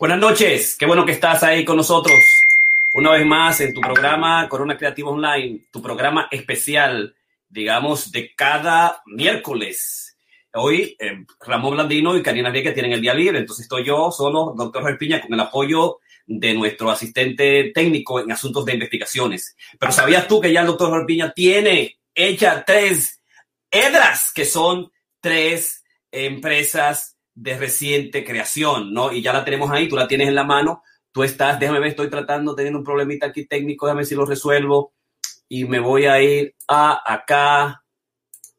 Buenas noches, qué bueno que estás ahí con nosotros una vez más en tu programa Corona Creativa Online, tu programa especial, digamos, de cada miércoles. Hoy eh, Ramón Blandino y Karina que tienen el día libre, entonces estoy yo solo, doctor Repiña, con el apoyo de nuestro asistente técnico en asuntos de investigaciones. Pero ¿sabías tú que ya el doctor Repiña tiene hecha tres EDRAS, que son tres empresas de reciente creación, ¿no? Y ya la tenemos ahí, tú la tienes en la mano. Tú estás, déjame ver, estoy tratando, teniendo un problemita aquí técnico, déjame ver si lo resuelvo. Y me voy a ir a acá.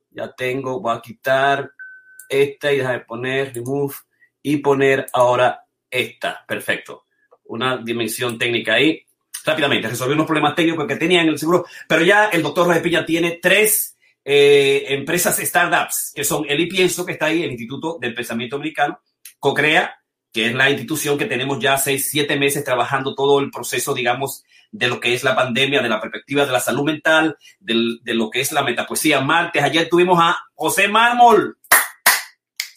Ya tengo, voy a quitar esta y déjame poner remove y poner ahora esta. Perfecto. Una dimensión técnica ahí. Rápidamente, resolví unos problemas técnicos que tenía en el seguro, pero ya el doctor Piña tiene tres eh, empresas startups, que son el Pienso, que está ahí, el Instituto del Pensamiento Americano, CoCrea, que es la institución que tenemos ya seis, siete meses trabajando todo el proceso, digamos, de lo que es la pandemia, de la perspectiva de la salud mental, de lo que es la metapoesía. Martes, ayer tuvimos a José Mármol.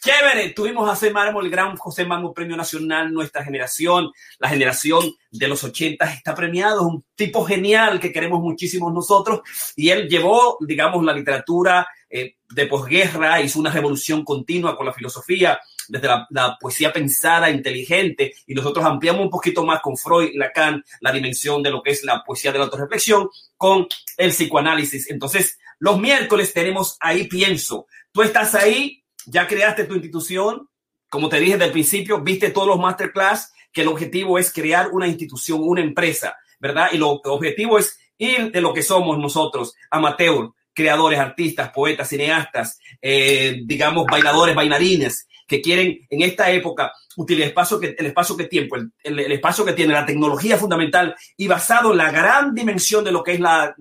Chévere, tuvimos a José Mármol, el gran José Mármol Premio Nacional, nuestra generación, la generación de los 80 está premiado, un tipo genial que queremos muchísimos nosotros y él llevó, digamos, la literatura eh, de posguerra, hizo una revolución continua con la filosofía, desde la, poesía pensada, inteligente, y nosotros ampliamos un poquito más con Freud y Lacan la dimensión de lo que es la poesía de la autorreflexión con el psicoanálisis. Entonces, los miércoles tenemos ahí pienso. Tú estás ahí, ya creaste tu institución, como te dije desde el principio, viste todos los masterclass, que el objetivo es crear una institución, una empresa, ¿verdad? Y lo, el objetivo es ir de lo que somos nosotros, amateur, creadores, artistas, poetas, cineastas, eh, digamos, bailadores, bailarines, que quieren en esta época utilizar el espacio que, tiempo, el, espacio que tiene la tecnología fundamental y basado en la gran dimensión de lo que es la,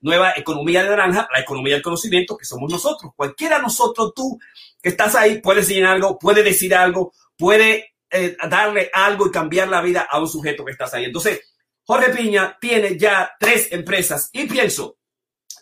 nueva economía de naranja, la economía del conocimiento, que somos nosotros. Cualquiera de nosotros, tú que estás ahí, puede decir algo, puede decir algo, puede eh, darle algo y cambiar la vida a un sujeto que estás ahí. Entonces, Jorge Piña tiene ya tres empresas y pienso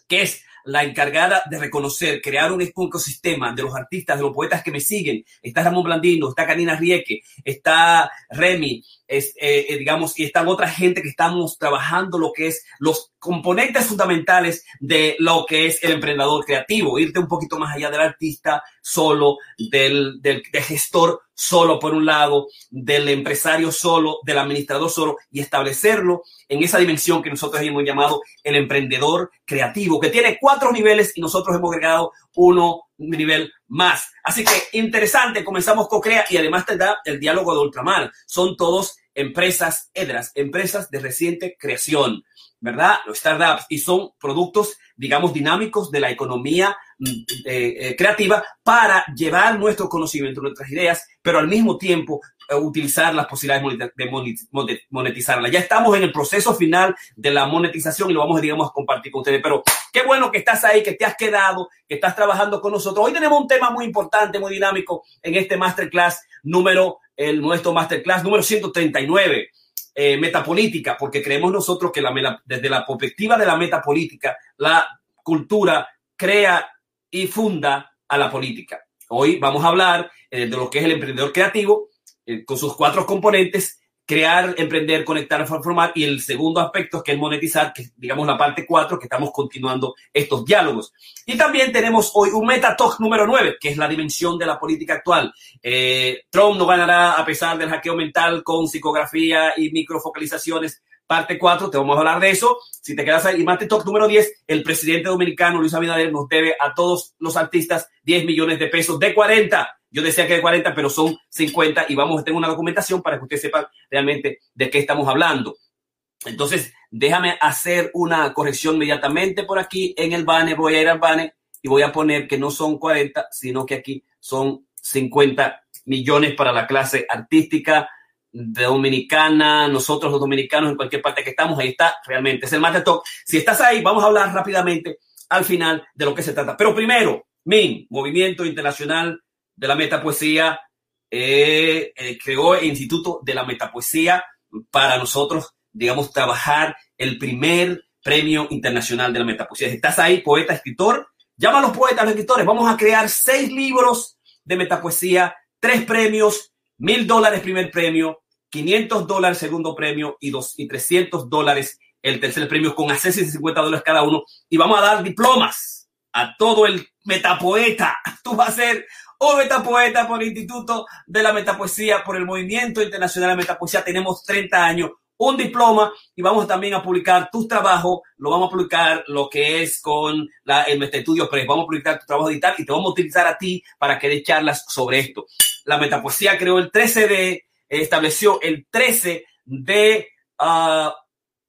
que es la encargada de reconocer, crear un ecosistema de los artistas, de los poetas que me siguen. Está Ramón Blandino, está Karina Rieke, está Remy, es, eh, eh, digamos, y están otra gente que estamos trabajando lo que es los componentes fundamentales de lo que es el emprendedor creativo, irte un poquito más allá del artista solo, del, del, del gestor solo por un lado, del empresario solo, del administrador solo y establecerlo en esa dimensión que nosotros hemos llamado el emprendedor creativo, que tiene cuatro niveles y nosotros hemos agregado uno nivel más. Así que interesante, comenzamos con Crea y además te da el diálogo de Ultramar. Son todos empresas EDRAS, empresas de reciente creación, ¿verdad? Los startups y son productos, digamos, dinámicos de la economía mm, eh, eh, creativa para llevar nuestro conocimiento, nuestras ideas, pero al mismo tiempo utilizar las posibilidades de monetizarla. Ya estamos en el proceso final de la monetización y lo vamos, digamos, a compartir con ustedes. Pero qué bueno que estás ahí, que te has quedado, que estás trabajando con nosotros. Hoy tenemos un tema muy importante, muy dinámico en este masterclass número, el nuestro masterclass número 139. Eh, metapolítica, porque creemos nosotros que la, desde la perspectiva de la metapolítica, la cultura crea y funda a la política. Hoy vamos a hablar eh, de lo que es el emprendedor creativo eh, con sus cuatro componentes, crear, emprender, conectar, transformar, y el segundo aspecto es que es monetizar, que digamos la parte cuatro, que estamos continuando estos diálogos. Y también tenemos hoy un meta talk número nueve, que es la dimensión de la política actual. Eh, Trump no ganará a pesar del hackeo mental con psicografía y microfocalizaciones parte 4, te vamos a hablar de eso. Si te quedas ahí, y Talk número 10, el presidente dominicano Luis Abinader nos debe a todos los artistas 10 millones de pesos de 40. Yo decía que de 40, pero son 50 y vamos a tener una documentación para que ustedes sepan realmente de qué estamos hablando. Entonces, déjame hacer una corrección inmediatamente por aquí en el banner. Voy a ir al banner y voy a poner que no son 40, sino que aquí son 50 millones para la clase artística dominicana, nosotros los dominicanos en cualquier parte que estamos, ahí está, realmente es el Master Talk. Si estás ahí, vamos a hablar rápidamente al final de lo que se trata. Pero primero, MIN, Movimiento Internacional de la Metapoesía, eh, eh, creó el Instituto de la Metapoesía para nosotros, digamos, trabajar el primer premio internacional de la metapoesía. Si estás ahí, poeta, escritor, llama a los poetas, los escritores. Vamos a crear seis libros de metapoesía, tres premios, mil dólares primer premio, 500 dólares segundo premio y, dos, y 300 dólares el tercer premio con acceso de 50 dólares cada uno. Y vamos a dar diplomas a todo el metapoeta. Tú vas a ser un metapoeta por el Instituto de la Metapoesía, por el Movimiento Internacional de la Metapoesía. Tenemos 30 años, un diploma y vamos también a publicar tus trabajos. Lo vamos a publicar lo que es con la, el Estudio Press. Vamos a publicar tu trabajo digital y te vamos a utilizar a ti para que charlas sobre esto. La Metapoesía creó el 13 de, estableció el 13 de uh,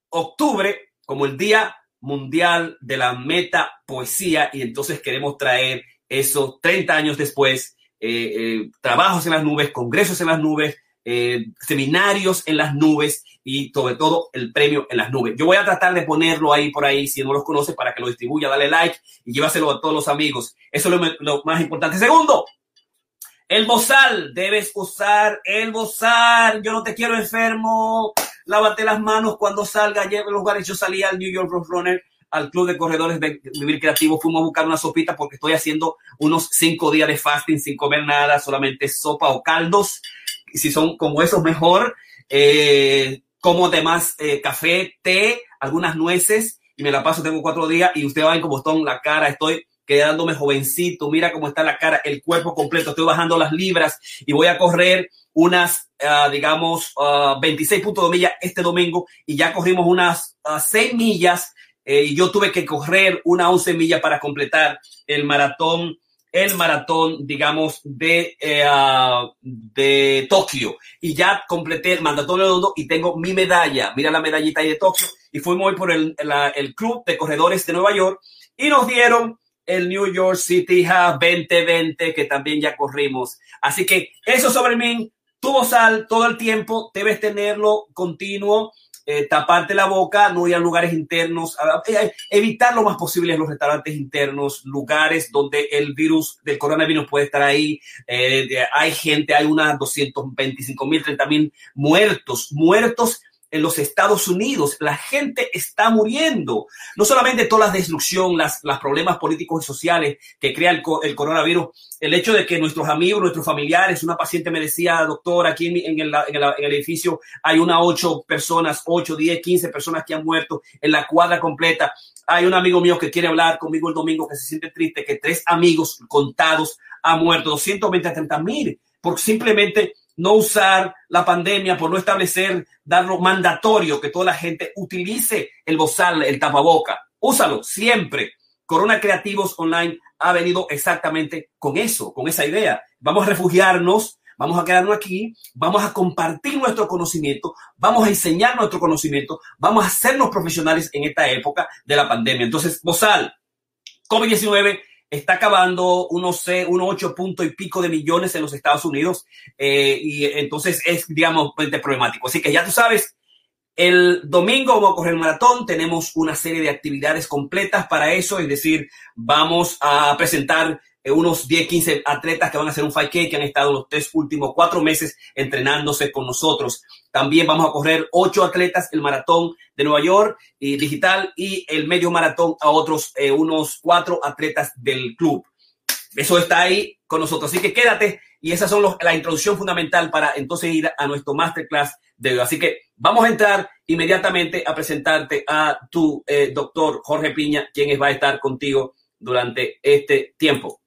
octubre como el Día Mundial de la Metapoesía y entonces queremos traer eso 30 años después, eh, eh, trabajos en las nubes, congresos en las nubes, eh, seminarios en las nubes y sobre todo el premio en las nubes. Yo voy a tratar de ponerlo ahí por ahí, si no los conoce, para que lo distribuya, dale like y llévaselo a todos los amigos. Eso es lo, lo más importante. Segundo, el bozal, debes usar el bozal. Yo no te quiero enfermo. Lávate las manos cuando salga. Lleve los lugares. Yo salí al New York Runner, al Club de Corredores de Vivir Creativo. Fuimos a buscar una sopita porque estoy haciendo unos cinco días de fasting sin comer nada, solamente sopa o caldos. Si son como esos, mejor. Eh, como además eh, café, té, algunas nueces y me la paso, tengo cuatro días y usted va a ver cómo estoy la cara, estoy quedándome jovencito, mira cómo está la cara, el cuerpo completo, estoy bajando las libras y voy a correr unas, uh, digamos, uh, ah, 26.2 millas este domingo y ya corrimos unas uh, 6 millas eh, y yo tuve que correr una 11 millas para completar el maratón el maratón, digamos, de, eh, de Tokio. Y ya completé el maratón de y tengo mi medalla. Mira la medallita ahí de Tokio. Y fuimos hoy por el, el Club de Corredores de Nueva York y nos dieron el New York City 2020 que también ya corrimos. Así que eso sobre mí, tu sal todo el tiempo, debes tenerlo continuo, eh, taparte la boca, no ir a lugares internos, eh, evitar lo más posible los restaurantes internos, lugares donde el virus del coronavirus puede estar ahí. Eh, hay gente, hay unas 225 mil, 30 mil muertos, muertos en los Estados Unidos. La gente está muriendo. No solamente toda la destrucción, las, los problemas políticos y sociales que crea el, coronavirus, el hecho de que nuestros amigos, nuestros familiares, una paciente me decía, doctor, aquí en, el, edificio hay una ocho personas, ocho, diez, quince personas que han muerto en la cuadra completa. Hay un amigo mío que quiere hablar conmigo el domingo que se siente triste, que tres amigos contados han muerto, 220 a 30 mil, por simplemente no usar la pandemia, por no establecer, darlo mandatorio, que toda la gente utilice el bozal, el tapaboca. Úsalo siempre. Corona Creativos Online ha venido exactamente con eso, con esa idea. Vamos a refugiarnos, vamos a quedarnos aquí, vamos a compartir nuestro conocimiento, vamos a enseñar nuestro conocimiento, vamos a hacernos profesionales en esta época de la pandemia. Entonces, bozal, COVID-19 está acabando unos, unos ocho puntos y pico de millones en los Estados Unidos eh, y entonces es, digamos, problemático. Así que ya tú sabes, el domingo vamos a correr el maratón, tenemos una serie de actividades completas para eso, es decir, vamos a presentar unos 10, 15 atletas que van a hacer un 5K que han estado los tres últimos cuatro meses entrenándose con nosotros. También vamos a correr ocho atletas el maratón de Nueva York y digital y el medio maratón a otros eh, unos cuatro atletas del club. Eso está ahí con nosotros. Así que quédate y esas son la introducción fundamental para entonces ir a nuestro masterclass de hoy. Así que vamos a entrar inmediatamente a presentarte a tu eh, doctor Jorge Piña, quien va a estar contigo durante este tiempo.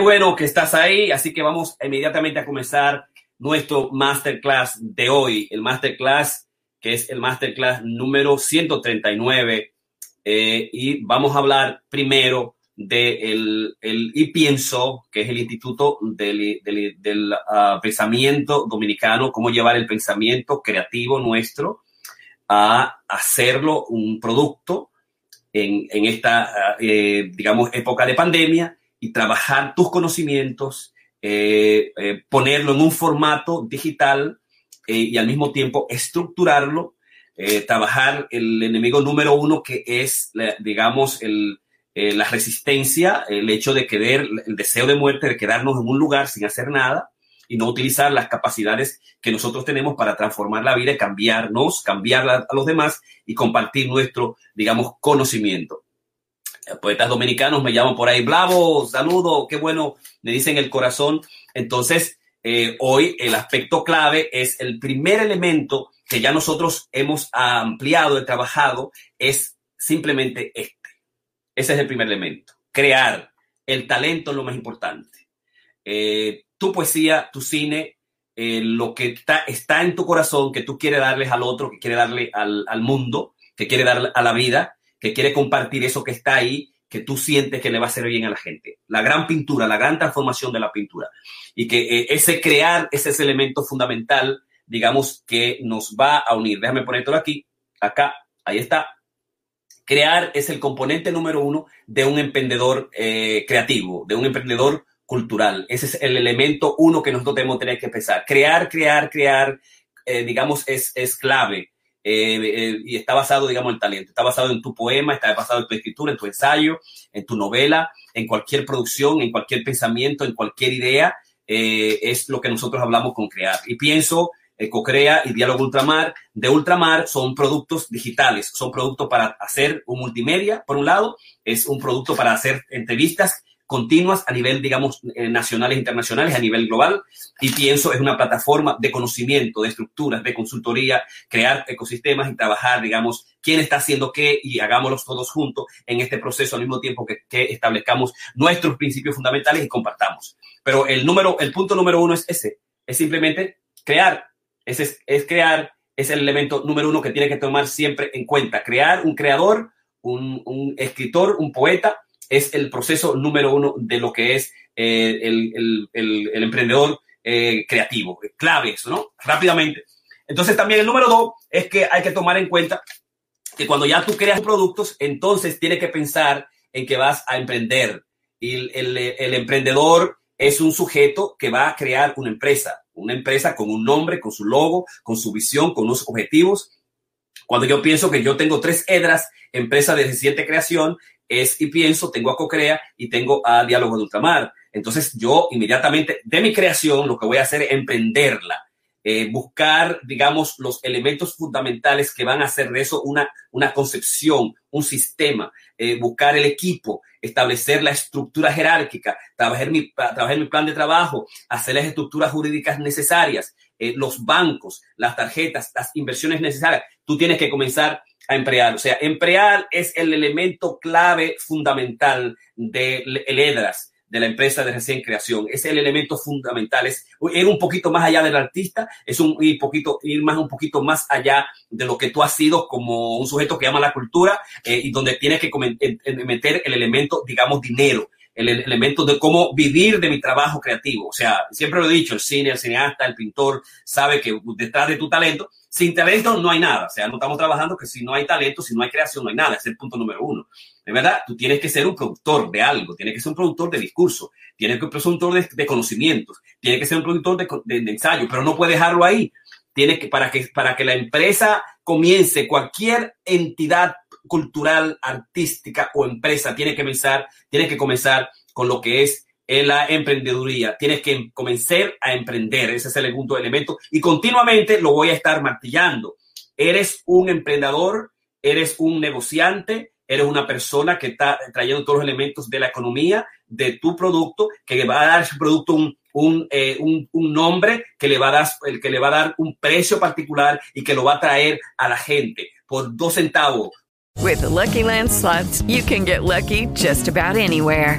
Bueno que estás ahí, así que vamos inmediatamente a comenzar nuestro masterclass de hoy, el masterclass que es el masterclass número 139 eh, y vamos a hablar primero del de el y pienso que es el instituto del, del, ah, pensamiento dominicano cómo llevar el pensamiento creativo nuestro a hacerlo un producto en, en esta ah, eh, digamos época de pandemia y trabajar tus conocimientos, eh, eh, ponerlo en un formato digital eh, y al mismo tiempo estructurarlo, trabajar el enemigo número uno que es, digamos, el, la resistencia, el hecho de querer, el deseo de muerte, de quedarnos en un lugar sin hacer nada y no utilizar las capacidades que nosotros tenemos para transformar la vida, cambiarnos, cambiar a los demás y compartir nuestro, digamos, conocimiento poetas dominicanos me llaman por ahí, Blavo, saludo, qué bueno, me dicen el corazón. Entonces, eh, hoy el aspecto clave es el primer elemento que ya nosotros hemos ampliado y trabajado, es simplemente este. Ese es el primer elemento, crear. El talento es lo más importante. Eh, tu poesía, tu cine, eh, lo que está, en tu corazón, que tú quieres darles al otro, que quiere darle al, al mundo, que quiere darle a la vida, que quiere compartir eso que está ahí, que tú sientes que le va a hacer bien a la gente. La gran pintura, la gran transformación de la pintura. Y que eh, ese crear, ese es el elemento fundamental, digamos, que nos va a unir. Déjame ponértelo aquí, acá, ahí está. Crear es el componente número uno de un emprendedor eh, creativo, de un emprendedor cultural. Ese es el elemento uno que nosotros tenemos que tener que empezar. Crear, crear, crear, eh, digamos, es, es clave. Eh, eh, y está basado, digamos, en talento. Está basado en tu poema, está basado en tu escritura, en tu ensayo, en tu novela, en cualquier producción, en cualquier pensamiento, en cualquier idea. Eh, es lo que nosotros hablamos con crear. Y pienso, Cocrea y Diálogo Ultramar, de Ultramar son productos digitales, son productos para hacer un multimedia, por un lado, es un producto para hacer entrevistas continuas a nivel, digamos, eh, nacionales e internacionales, a nivel global. Y pienso es una plataforma de conocimiento, de estructuras, de consultoría, crear ecosistemas y trabajar, digamos, quién está haciendo qué y hagámoslos todos juntos en este proceso al mismo tiempo que, que establezcamos nuestros principios fundamentales y compartamos. Pero el número, el punto número uno es ese, es simplemente crear. Ese es, es crear, es el elemento número uno que tiene que tomar siempre en cuenta. Crear un creador, un, un escritor, un poeta, es el proceso número uno de lo que es eh, el, emprendedor eh, creativo. Clave eso, ¿no? Rápidamente. Entonces también el número dos es que hay que tomar en cuenta que cuando ya tú creas productos, entonces tienes que pensar en que vas a emprender. Y el, el emprendedor es un sujeto que va a crear una empresa, una empresa con un nombre, con su logo, con su visión, con unos objetivos. Cuando yo pienso que yo tengo tres edras, empresa de reciente creación, es y pienso, tengo a Cocrea y tengo a Diálogo de Ultramar. Entonces yo inmediatamente de mi creación lo que voy a hacer es emprenderla, eh, buscar, digamos, los elementos fundamentales que van a hacer de eso una, una concepción, un sistema, eh, buscar el equipo, establecer la estructura jerárquica, trabajar mi, trabajar mi plan de trabajo, hacer las estructuras jurídicas necesarias, eh, los bancos, las tarjetas, las inversiones necesarias. Tú tienes que comenzar a emplear. O sea, emplear es el elemento clave fundamental del de EDRAS, de la empresa de recién creación. Es el elemento fundamental. Es ir un poquito más allá del artista, es un ir, poquito, ir más, un poquito más allá de lo que tú has sido como un sujeto que ama la cultura eh, y donde tienes que meter el elemento, digamos, dinero el elemento de cómo vivir de mi trabajo creativo. O sea, siempre lo he dicho, el cine, el cineasta, el pintor, sabe que detrás de tu talento, sin talento no hay nada. O sea, no estamos trabajando que si no hay talento, si no hay creación, no hay nada. es el punto número uno. De verdad, tú tienes que ser un productor de algo, tienes que ser un productor de discurso, tienes que ser un productor de, conocimientos, tienes que ser un productor de, ensayo, pero no puedes dejarlo ahí. Tienes que, para que, para que la empresa comience, cualquier entidad cultural, artística o empresa tiene que comenzar, tiene que comenzar con lo que es la emprendeduría. Tienes que comenzar a emprender. Ese es el segundo elemento. Y continuamente lo voy a estar martillando. Eres un emprendedor, eres un negociante, eres una persona que está trayendo todos los elementos de la economía, de tu producto, que va a dar su producto un, un, eh, un, nombre, que le, va a dar, el que le va a dar un precio particular y que lo va a traer a la gente por dos centavos, With the Lucky Land slots, you can get lucky just about anywhere.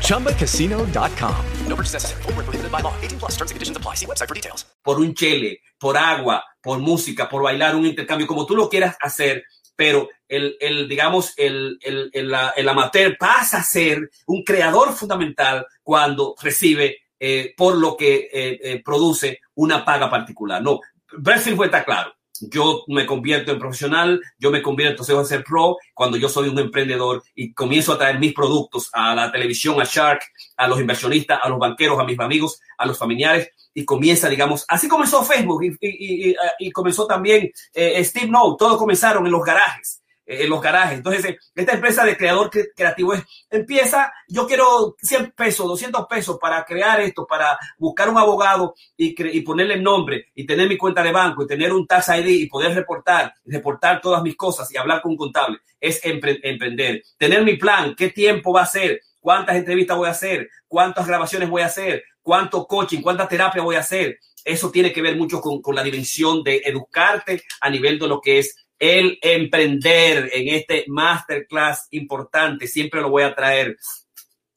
ChumbaCasino.com. No purchase necessary. Full prohibited by law. 18 plus terms and conditions apply. See website for details. Por un chele, por agua, por música, por bailar, un intercambio, como tú lo quieras hacer, pero el, el digamos, el, el, el, el amateur pasa a ser un creador fundamental cuando recibe eh, por lo que eh, eh, produce una paga particular. No, Bradfield fue está claro. Yo me convierto en profesional, yo me convierto entonces a ser pro cuando yo soy un emprendedor y comienzo a traer mis productos a la televisión, a Shark, a los inversionistas, a los banqueros, a mis amigos, a los familiares y comienza, digamos, así comenzó Facebook y, comenzó también eh, Steve No, todos comenzaron en los garajes en los garajes. Entonces, esta empresa de creador creativo es, empieza, yo quiero 100 pesos, 200 pesos para crear esto, para buscar un abogado y, y ponerle el nombre y tener mi cuenta de banco y tener un Tax ID y poder reportar, reportar todas mis cosas y hablar con un contable. Es emprender. Tener mi plan, qué tiempo va a ser, cuántas entrevistas voy a hacer, cuántas grabaciones voy a hacer, cuánto coaching, cuánta terapia voy a hacer. Eso tiene que ver mucho con, la dimensión de educarte a nivel de lo que es el emprender en este masterclass importante. Siempre lo voy a traer.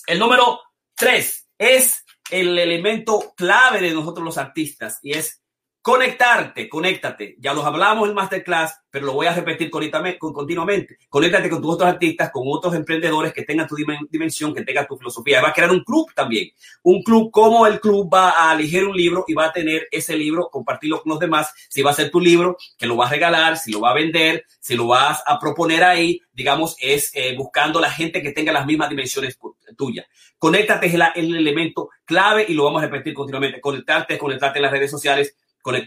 El número tres es el elemento clave de nosotros los artistas y es conectarte, conéctate. Ya los hablamos en masterclass, pero lo voy a repetir continuamente. Conéctate con tus otros artistas, con otros emprendedores que tengan tu dimensión, que tengan tu filosofía. Va a crear un club también. Un club como el club va a elegir un libro y va a tener ese libro, compartirlo con los demás. Si va a ser tu libro, que lo vas a regalar, si lo va a vender, si lo vas a proponer ahí, digamos, es eh, buscando la gente que tenga las mismas dimensiones tuyas. Conéctate es el elemento clave y lo vamos a repetir continuamente. Conectarte, conectarte en las redes sociales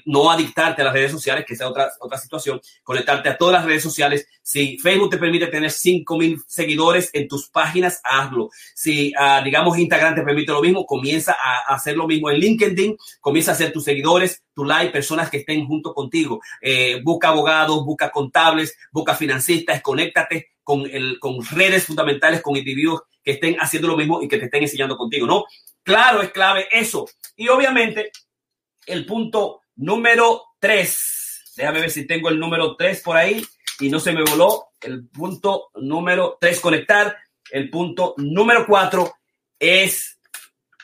no adictarte a las redes sociales, que sea otra, otra situación, conectarte a todas las redes sociales. Si Facebook te permite tener 5 mil seguidores en tus páginas, hazlo. Si, uh, digamos, Instagram te permite lo mismo, comienza a, hacer lo mismo en LinkedIn, comienza a hacer tus seguidores, tu like, personas que estén junto contigo. Eh, busca abogados, busca contables, busca financistas, conéctate con, el, con redes fundamentales, con individuos que estén haciendo lo mismo y que te estén enseñando contigo, ¿no? Claro, es clave eso. Y obviamente, el punto número 3. Déjame ver si tengo el número 3 por ahí y no se me voló. El punto número 3, conectar. El punto número 4 es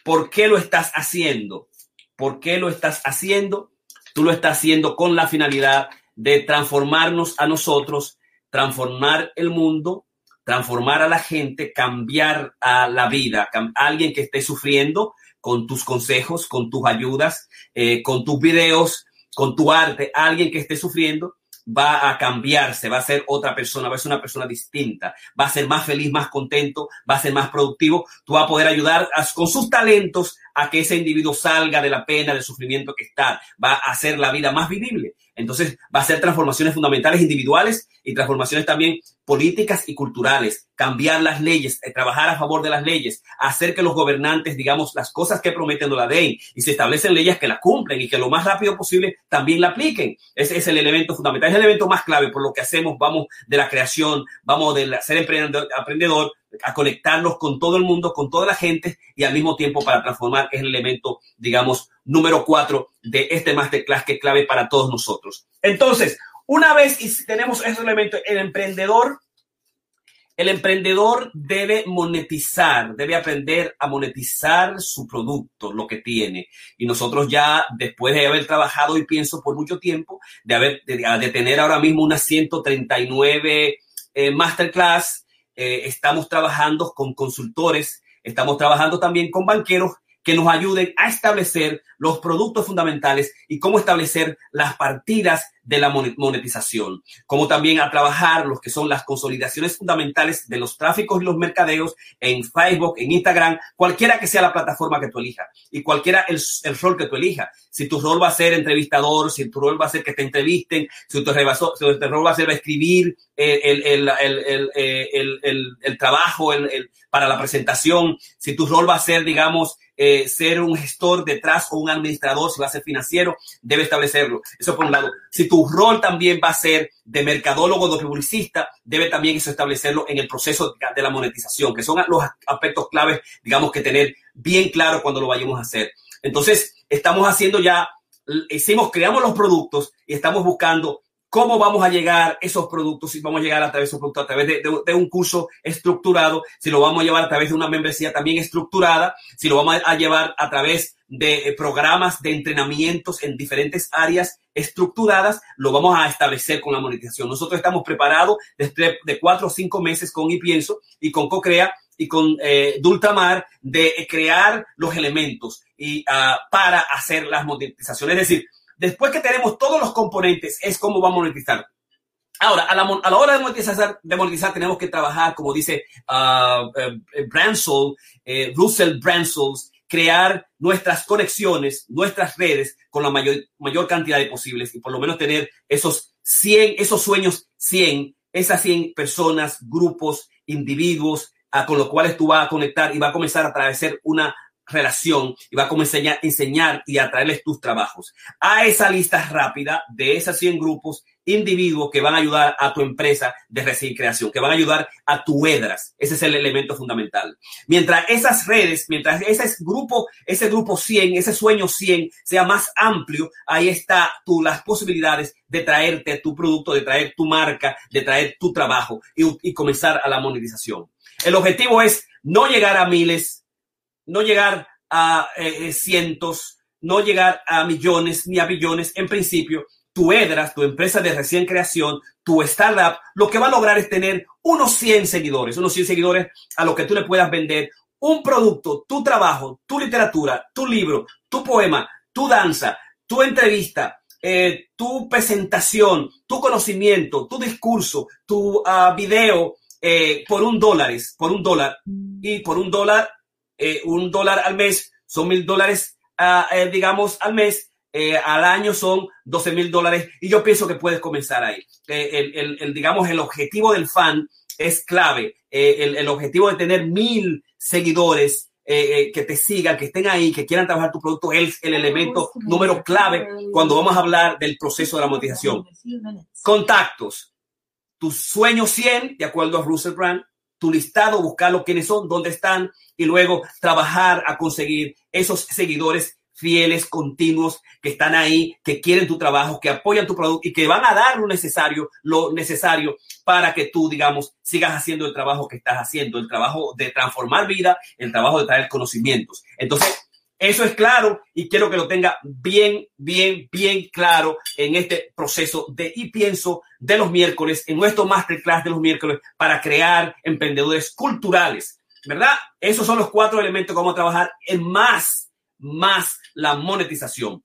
por qué lo estás haciendo. ¿Por qué lo estás haciendo? Tú lo estás haciendo con la finalidad de transformarnos a nosotros, transformar el mundo, transformar a la gente, cambiar a la vida, a alguien que esté sufriendo, con tus consejos, con tus ayudas, eh, con tus videos, con tu arte, alguien que esté sufriendo va a cambiarse, va a ser otra persona, va a ser una persona distinta, va a ser más feliz, más contento, va a ser más productivo, tú vas a poder ayudar con sus talentos a que ese individuo salga de la pena, del sufrimiento que está, va a hacer la vida más vivible. Entonces va a ser transformaciones fundamentales individuales y transformaciones también políticas y culturales, cambiar las leyes, eh, trabajar a favor de las leyes, hacer que los gobernantes, digamos, las cosas que prometen la den y se establecen leyes que la cumplen y que lo más rápido posible también la apliquen. Ese es el elemento fundamental, es el elemento más clave por lo que hacemos, vamos de la creación, vamos de ser emprendedor, a conectarnos con todo el mundo, con toda la gente y al mismo tiempo para transformar es el elemento, digamos, número cuatro de este masterclass que es clave para todos nosotros. Entonces, una vez y tenemos ese elemento, el emprendedor, el emprendedor debe monetizar, debe aprender a monetizar su producto, lo que tiene. Y nosotros ya, después de haber trabajado, y pienso por mucho tiempo, de, haber, de, tener ahora mismo unas 139 eh, masterclass, eh, estamos trabajando con consultores, estamos trabajando también con banqueros que nos ayuden a establecer los productos fundamentales y cómo establecer las partidas de la monetización, como también a trabajar los que son las consolidaciones fundamentales de los tráficos y los mercadeos en Facebook, en Instagram, cualquiera que sea la plataforma que tú elijas y cualquiera el, el rol que tú elijas. Si tu rol va a ser entrevistador, si tu rol va a ser que te entrevisten, si tu, si tu rol va a ser escribir eh, el, el, el, el trabajo para la presentación, si tu rol va a ser, digamos, eh, ser un gestor detrás o un administrador, si va a ser financiero, debe establecerlo. Eso por un lado. Si tu rol también va a ser de mercadólogo, de publicista, debe también eso establecerlo en el proceso de la monetización, que son los aspectos claves, digamos, que tener bien claro cuando lo vayamos a hacer. Entonces, estamos haciendo ya, hicimos, creamos los productos y estamos buscando cómo vamos a llegar esos productos, si vamos a llegar a través de esos productos, a través de, un curso estructurado, si lo vamos a llevar a través de una membresía también estructurada, si lo vamos a llevar a través de eh, programas de entrenamientos en diferentes áreas estructuradas, lo vamos a establecer con la monetización. Nosotros estamos preparados de cuatro o cinco meses con pienso y con CoCrea y con eh, Dultamar de crear los elementos y ah, para hacer las monetizaciones. Es decir, Después que tenemos todos los componentes, es cómo vamos a monetizar. Ahora, a la, hora de monetizar, tenemos que trabajar, como dice uh, uh, Russell Bransels, crear nuestras conexiones, nuestras redes con la mayor, mayor cantidad de posibles y por lo menos tener esos 100, esos sueños 100, esas 100 personas, grupos, individuos, con los cuales tú vas a conectar y va a comenzar a atravesar una relación y va a comenzar a enseñar y a traerles tus trabajos. A esa lista rápida de esas 100 grupos individuos que van a ayudar a tu empresa de recién creación, que van a ayudar a tu edras. Ese es el elemento fundamental. Mientras esas redes, mientras ese grupo, ese grupo 100, ese sueño 100 sea más amplio, ahí está tú las posibilidades de traerte tu producto, de traer tu marca, de traer tu trabajo y, comenzar a la monetización. El objetivo es no llegar a miles, no llegar a eh, eh, cientos, no llegar a millones ni a billones. En principio, tu EDRAS, tu empresa de recién creación, tu startup, lo que va a lograr es tener unos 100 seguidores, unos 100 seguidores a los que tú le puedas vender un producto, tu trabajo, tu literatura, tu libro, tu poema, tu danza, tu entrevista, eh, tu presentación, tu conocimiento, tu discurso, tu uh, video por un dólar, por un dólar y por un dólar eh, un dólar al mes son mil dólares, eh, digamos, al mes. Eh, al año son 12 mil dólares y yo pienso que puedes comenzar ahí. El, digamos, el objetivo del fan es clave. El, objetivo de tener mil seguidores que te sigan, que estén ahí, que quieran trabajar tu producto es el elemento número clave cuando vamos a hablar del proceso de la monetización. Contactos. Tus sueños 100, de acuerdo a Russell Brand, tu listado, buscarlo quiénes son, dónde están y luego trabajar a conseguir esos seguidores fieles, continuos, que están ahí, que quieren tu trabajo, que apoyan tu producto y que van a dar lo necesario, lo necesario para que tú, digamos, sigas haciendo el trabajo que estás haciendo, el trabajo de transformar vida, el trabajo de traer conocimientos. Entonces, eso es claro y quiero que lo tenga bien, bien, bien claro en este proceso de y pienso de los miércoles, en nuestro masterclass de los miércoles para crear emprendedores culturales, ¿verdad? Esos son los cuatro elementos que vamos a trabajar en más, más la monetización.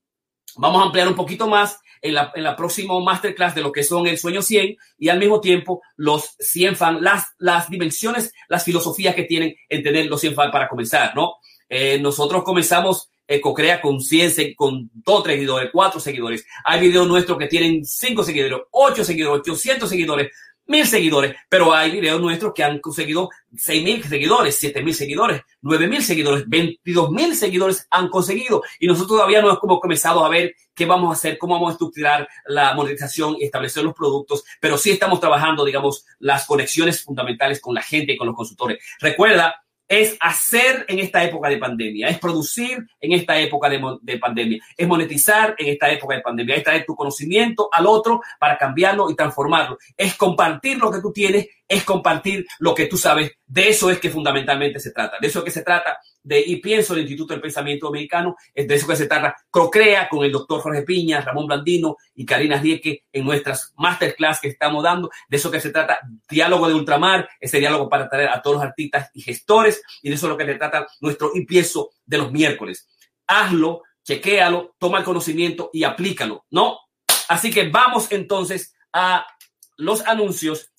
Vamos a ampliar un poquito más en la, en la próxima masterclass de lo que son el sueño 100 y al mismo tiempo los 100 fans, las, las dimensiones, las filosofías que tienen en tener los 100 fans para comenzar, ¿no? Eh, nosotros comenzamos EcoCrea con 100, con 2 seguidores, 4 seguidores. Hay videos nuestros que tienen 5 seguidores, 8 seguidores, 800 seguidores, 1000 seguidores, pero hay videos nuestros que han conseguido 6000 seguidores, 7000 seguidores, 9000 seguidores, 22000 seguidores han conseguido y nosotros todavía no hemos comenzado a ver qué vamos a hacer, cómo vamos a estructurar la monetización y establecer los productos, pero sí estamos trabajando, digamos, las conexiones fundamentales con la gente y con los consultores. Recuerda es hacer en esta época de pandemia, es producir en esta época de, pandemia, es monetizar en esta época de pandemia, es traer tu conocimiento al otro para cambiarlo y transformarlo, es compartir lo que tú tienes es compartir lo que tú sabes. De eso es que fundamentalmente se trata. De eso es que se trata de, y pienso el Instituto del Pensamiento Dominicano, es de eso que se trata. Procrea con el doctor Jorge Piña, Ramón Blandino y Karina Rieke en nuestras masterclass que estamos dando. De eso que se trata, diálogo de ultramar, ese diálogo para traer a todos los artistas y gestores, y de eso es lo que se trata nuestro y pienso de los miércoles. Hazlo, chequéalo, toma el conocimiento y aplícalo, ¿no? Así que vamos entonces a los anuncios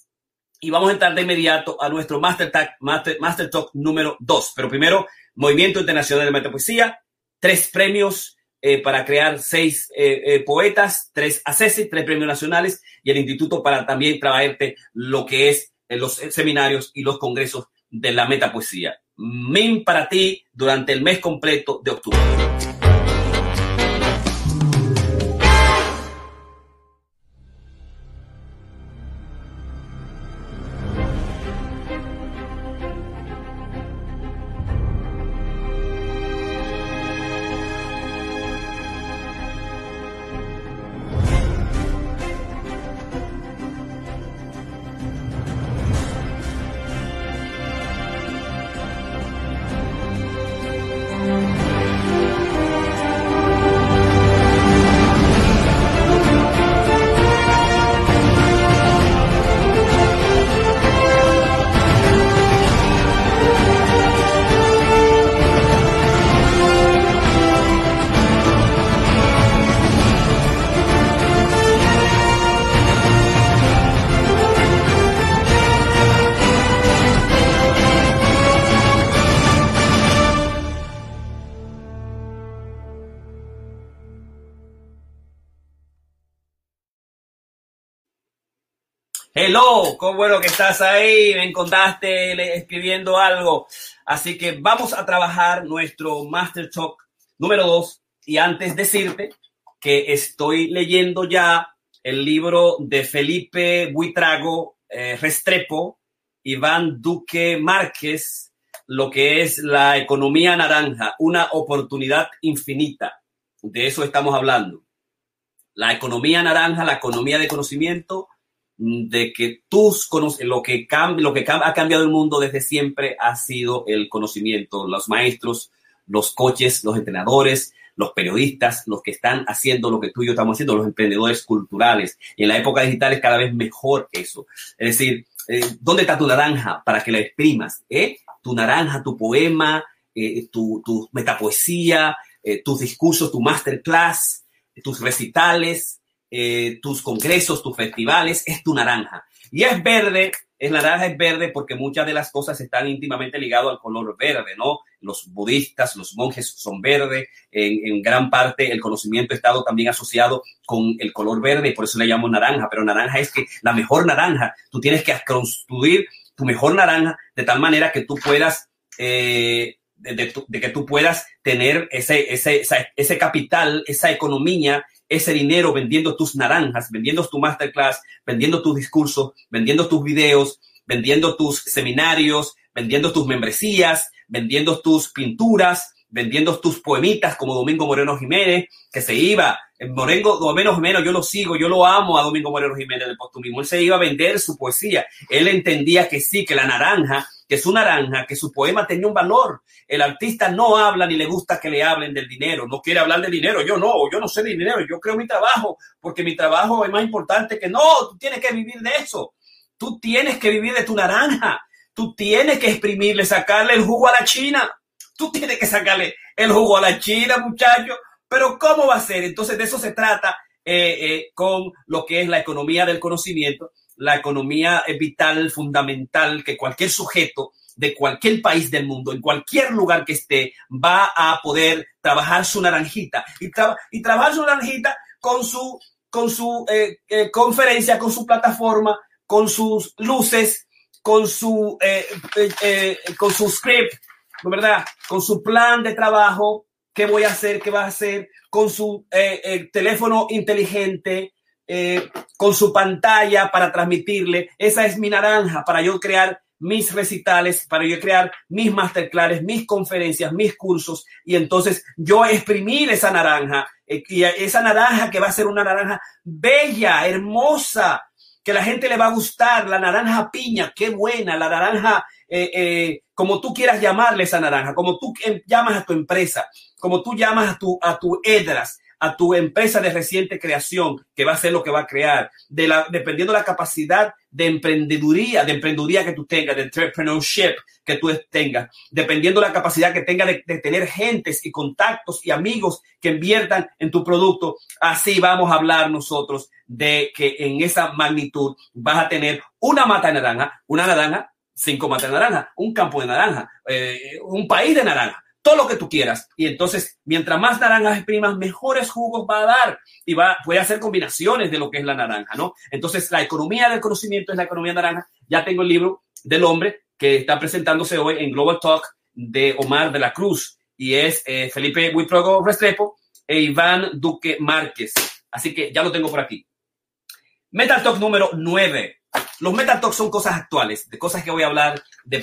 y vamos a entrar de inmediato a nuestro Master Talk, Master, Talk número 2. Pero primero, Movimiento Internacional de Metapoesía, tres premios eh, para crear seis eh, eh, poetas, tres ACESI, tres premios nacionales y el instituto para también traerte lo que es los seminarios y los congresos de la metapoesía. MIN para ti durante el mes completo de octubre. Hello, cómo bueno que estás ahí, me encontraste escribiendo algo. Así que vamos a trabajar nuestro Master Talk número 2 y antes decirte que estoy leyendo ya el libro de Felipe Buitrago eh, Restrepo, Iván Duque Márquez, lo que es la economía naranja, una oportunidad infinita. De eso estamos hablando. La economía naranja, la economía de conocimiento de que tus lo que lo que ha cambiado el mundo desde siempre ha sido el conocimiento, los maestros, los coches, los entrenadores, los periodistas, los que están haciendo lo que tú y yo estamos haciendo, los emprendedores culturales. Y en la época digital es cada vez mejor eso. Es decir, eh, ¿dónde está tu naranja para que la exprimas? ¿Eh? Tu naranja, tu poema, eh, tu, tu, metapoesía, eh, tus discursos, tu masterclass, tus recitales, eh, tus congresos, tus festivales, es tu naranja. Y es verde, es naranja, es verde porque muchas de las cosas están íntimamente ligadas al color verde, ¿no? Los budistas, los monjes son verde, en, gran parte el conocimiento ha estado también asociado con el color verde y por eso le llamo naranja, pero naranja es que la mejor naranja, tú tienes que construir tu mejor naranja de tal manera que tú puedas... Eh, de, que tú puedas tener ese, ese, ese capital, esa economía ese dinero vendiendo tus naranjas, vendiendo tu masterclass, vendiendo tus discursos, vendiendo tus videos, vendiendo tus seminarios, vendiendo tus membresías, vendiendo tus pinturas, vendiendo tus poemitas como Domingo Moreno Jiménez, que se iba, Morengo, Domingo Jiménez, yo lo sigo, yo lo amo a Domingo Moreno Jiménez del Postumismo, él se iba a vender su poesía, él entendía que sí, que la naranja que su naranja, que su poema tenía un valor. El artista no habla ni le gusta que le hablen del dinero, no quiere hablar de dinero. Yo no, yo no sé de dinero, yo creo mi trabajo, porque mi trabajo es más importante que no, tú tienes que vivir de eso. Tú tienes que vivir de tu naranja. Tú tienes que exprimirle, sacarle el jugo a la China. Tú tienes que sacarle el jugo a la China, muchacho. Pero ¿cómo va a ser? Entonces de eso se trata eh, eh, con lo que es la economía del conocimiento la economía es vital, fundamental, que cualquier sujeto de cualquier país del mundo, en cualquier lugar que esté, va a poder trabajar su naranjita. Y, y trabajar su naranjita con su, con su eh, eh, conferencia, con su plataforma, con sus luces, con su, eh, con su script, ¿verdad? Con su plan de trabajo, qué voy a hacer, qué va a hacer, con su teléfono inteligente, eh, con su pantalla para transmitirle. Esa es mi naranja para yo crear mis recitales, para yo crear mis masterclass, mis conferencias, mis cursos. Y entonces yo exprimir esa naranja, eh, esa naranja que va a ser una naranja bella, hermosa, que la gente le va a gustar, la naranja piña, qué buena, la naranja, eh, como tú quieras llamarle esa naranja, como tú llamas a tu empresa, como tú llamas a tu, a tu Edras, a tu empresa de reciente creación, que va a ser lo que va a crear, de la, dependiendo de la capacidad de emprendeduría, de emprendeduría que tú tengas, de entrepreneurship que tú tengas, dependiendo de la capacidad que tengas de, tener gentes y contactos y amigos que inviertan en tu producto, así vamos a hablar nosotros de que en esa magnitud vas a tener una mata de naranja, una naranja, cinco matas de naranja, un campo de naranja, eh, un país de naranja todo lo que tú quieras. Y entonces, mientras más naranjas exprimas, mejores jugos va a dar y va, puede hacer combinaciones de lo que es la naranja, ¿no? Entonces, la economía del conocimiento es la economía naranja. Ya tengo el libro del hombre que está presentándose hoy en Global Talk de Omar de la Cruz y es eh, Felipe Huiprogo Restrepo e Iván Duque Márquez. Así que ya lo tengo por aquí. Metal Talk número 9. Los Metal Talk son cosas actuales, de cosas que voy a hablar de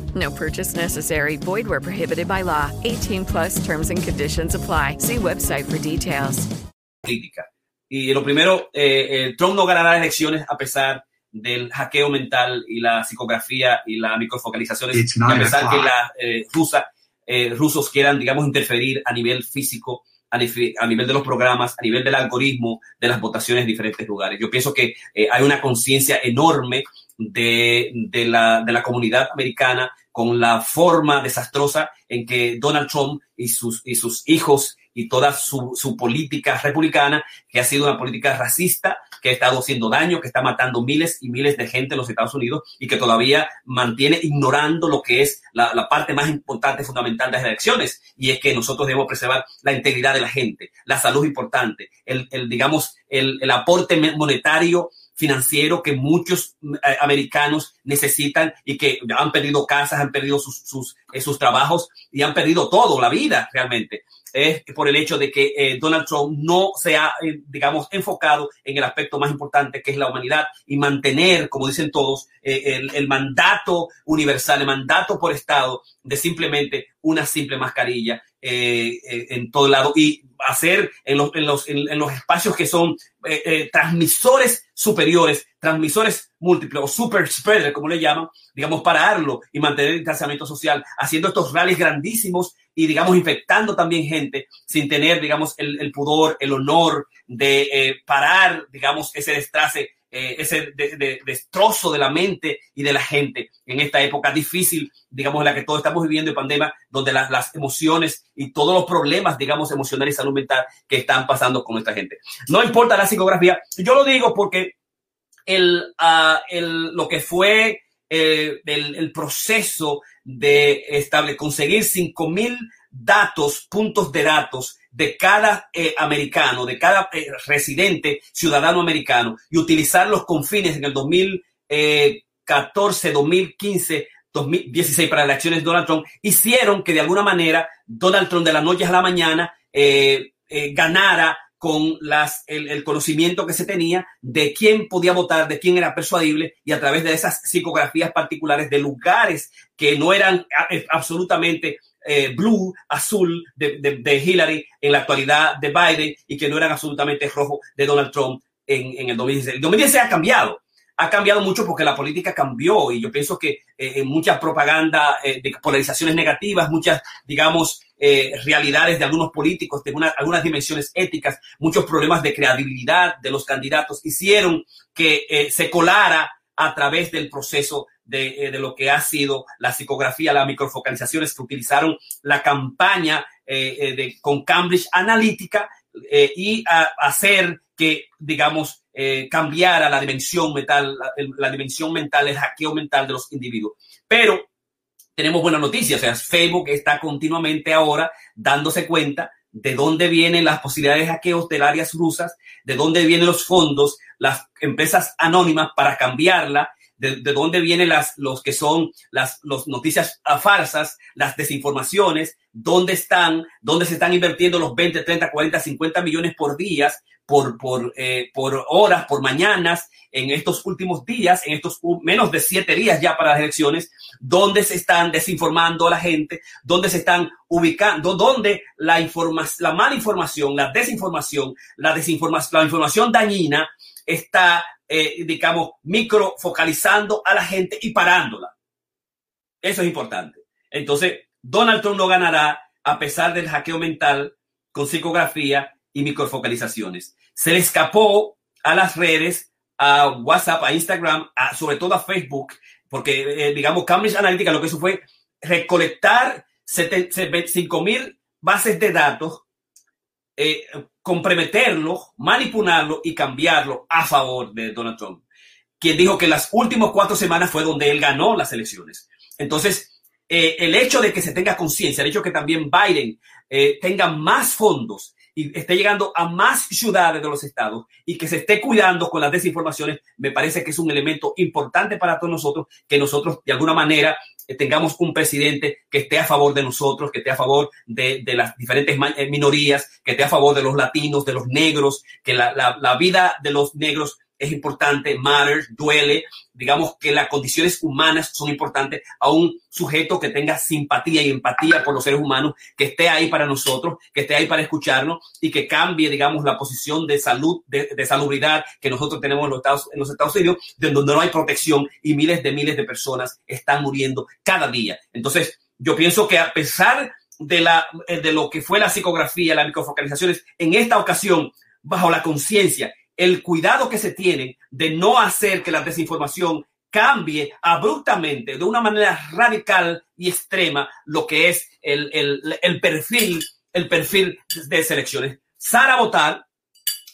No purchase necessary. Void where prohibited by law. 18 plus terms and conditions apply. See website for details. Crítica. Y lo primero, eh, eh, Trump no ganará elecciones a pesar del hackeo mental y la psicografía y la microfocalización. a pesar que la eh, rusa, eh, rusos quieran, digamos, interferir a nivel físico, a, a, nivel de los programas, a nivel del algoritmo de las votaciones en diferentes lugares. Yo pienso que eh, hay una conciencia enorme de, de, la, de la comunidad americana con la forma desastrosa en que Donald Trump y sus, y sus hijos y toda su, su, política republicana, que ha sido una política racista, que ha estado haciendo daño, que está matando miles y miles de gente en los Estados Unidos y que todavía mantiene ignorando lo que es la, la parte más importante, fundamental de las elecciones, y es que nosotros debemos preservar la integridad de la gente, la salud importante, el, el digamos, el, el aporte monetario financiero que muchos eh, americanos necesitan y que han perdido casas, han perdido sus, sus, eh, sus trabajos y han perdido todo, la vida realmente. Es por el hecho de que eh, Donald Trump no se ha, eh, digamos, enfocado en el aspecto más importante que es la humanidad y mantener, como dicen todos, eh, el, el, mandato universal, el mandato por Estado de simplemente una simple mascarilla eh, eh, en todo lado y hacer en los, en los, en, los espacios que son eh, eh, transmisores superiores, transmisores múltiples o super spreader, como le llaman, digamos, pararlo y mantener el distanciamiento social, haciendo estos rallies grandísimos y, digamos, infectando también gente sin tener, digamos, el, el pudor, el honor de eh, parar, digamos, ese destrace eh, ese de, de, destrozo de la mente y de la gente en esta época difícil, digamos, en la que todos estamos viviendo en pandemia, donde las, las emociones y todos los problemas, digamos, emocionales y salud mental que están pasando con nuestra gente. No importa la psicografía, yo lo digo porque el, uh, el, lo que fue eh, el, el, proceso de estable, conseguir 5 mil datos, puntos de datos de cada eh, americano, de cada eh, residente ciudadano americano y utilizarlos con fines en el 2014, 2015, 2016 para las elecciones de Donald Trump, hicieron que de alguna manera Donald Trump de la noche a la mañana eh, eh, ganara con las, el, conocimiento que se tenía de quién podía votar, de quién era persuadible y a través de esas psicografías particulares de lugares que no eran absolutamente eh, blue, azul de, de, Hillary en la actualidad de Biden y que no eran absolutamente rojo de Donald Trump en, en el 2016. El 2016 ha cambiado, ha cambiado mucho porque la política cambió y yo pienso que eh, mucha propaganda eh, de polarizaciones negativas, muchas, digamos, eh, realidades de algunos políticos, de una, algunas dimensiones éticas, muchos problemas de credibilidad de los candidatos hicieron que se colara a través del proceso de, eh, de, lo que ha sido la psicografía, las microfocalizaciones que utilizaron la campaña eh, de, con Cambridge Analytica eh, y hacer que, digamos, cambiara la dimensión mental, la, la, dimensión mental, el hackeo mental de los individuos. Pero tenemos buenas noticias, o sea, Facebook está continuamente ahora dándose cuenta de dónde vienen las posibilidades de hackeos del áreas rusas, de dónde vienen los fondos, las empresas anónimas para cambiarla, de, de dónde vienen las, los que son las los noticias farsas, las desinformaciones, dónde están, dónde se están invirtiendo los 20, 30, 40, 50 millones por días, por, por, eh, por horas, por mañanas, en estos últimos días, en estos menos de siete días ya para las elecciones, dónde se están desinformando a la gente, dónde se están ubicando, dónde la, información, la mala información, la desinformación, la desinformación, la información dañina está, eh, digamos, microfocalizando a la gente y parándola. Eso es importante. Entonces, Donald Trump no ganará a pesar del hackeo mental con psicografía y microfocalizaciones. Se le escapó a las redes, a WhatsApp, a Instagram, sobre todo a Facebook, porque, eh, digamos, Cambridge Analytica lo que hizo fue recolectar 5 mil bases de datos, eh, comprometerlo, manipularlo y cambiarlo a favor de Donald Trump, quien dijo que las últimas cuatro semanas fue donde él ganó las elecciones. Entonces, eh, el hecho de que se tenga conciencia, el hecho de que también Biden eh, tenga más fondos y esté llegando a más ciudades de los estados y que se esté cuidando con las desinformaciones, me parece que es un elemento importante para todos nosotros, que nosotros de alguna manera eh, tengamos un presidente que esté a favor de nosotros, que esté a favor de, las diferentes minorías, que esté a favor de los latinos, de los negros, que la, la vida de los negros es importante, matters, duele, digamos que las condiciones humanas son importantes a un sujeto que tenga simpatía y empatía por los seres humanos, que esté ahí para nosotros, que esté ahí para escucharnos y que cambie, digamos, la posición de salud, de, salubridad que nosotros tenemos en los, Estados, en los Estados Unidos, de donde no hay protección y miles de miles de personas están muriendo cada día. Entonces, yo pienso que a pesar de, la, de lo que fue la psicografía, las microfocalizaciones, en esta ocasión, bajo la conciencia el cuidado que se tiene de no hacer que la desinformación cambie abruptamente, de una manera radical y extrema, lo que es el, perfil, el perfil de selecciones. Sara votar,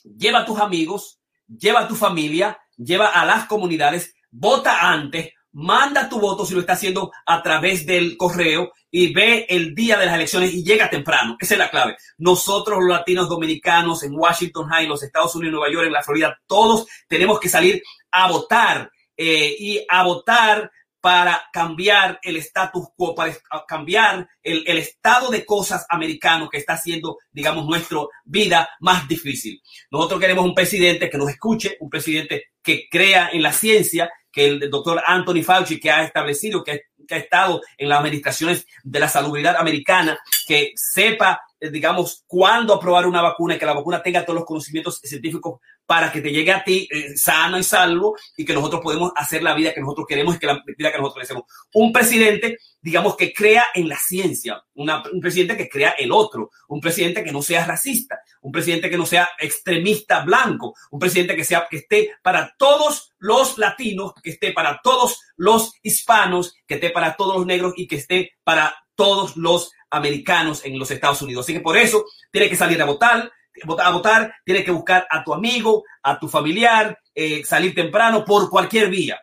lleva a tus amigos, lleva a tu familia, lleva a las comunidades, vota antes, manda tu voto si lo está haciendo a través del correo y ve el día de las elecciones y llega temprano. Esa es la clave. Nosotros los latinos dominicanos en Washington High, en los Estados Unidos, en Nueva York, en la Florida, todos tenemos que salir a votar eh, y a votar para cambiar el status quo, para cambiar el, el, estado de cosas americano que está haciendo, digamos, nuestra vida más difícil. Nosotros queremos un presidente que nos escuche, un presidente que crea en la ciencia, que el doctor Anthony Fauci, que ha establecido, que, ha estado en las administraciones de la salubridad americana, que sepa, eh, digamos, cuándo aprobar una vacuna y que la vacuna tenga todos los conocimientos científicos para que te llegue a ti eh, sano y salvo y que nosotros podemos hacer la vida que nosotros queremos y que la vida que nosotros deseamos. Un presidente, digamos, que crea en la ciencia, un presidente que crea el otro, un presidente que no sea racista, un presidente que no sea extremista blanco, un presidente que sea que esté para todos los latinos, que esté para todos los hispanos, que esté para todos los negros y que esté para todos los americanos en los Estados Unidos. Así que por eso tiene que salir a votar, a votar, tienes que buscar a tu amigo, a tu familiar, eh, salir temprano por cualquier vía.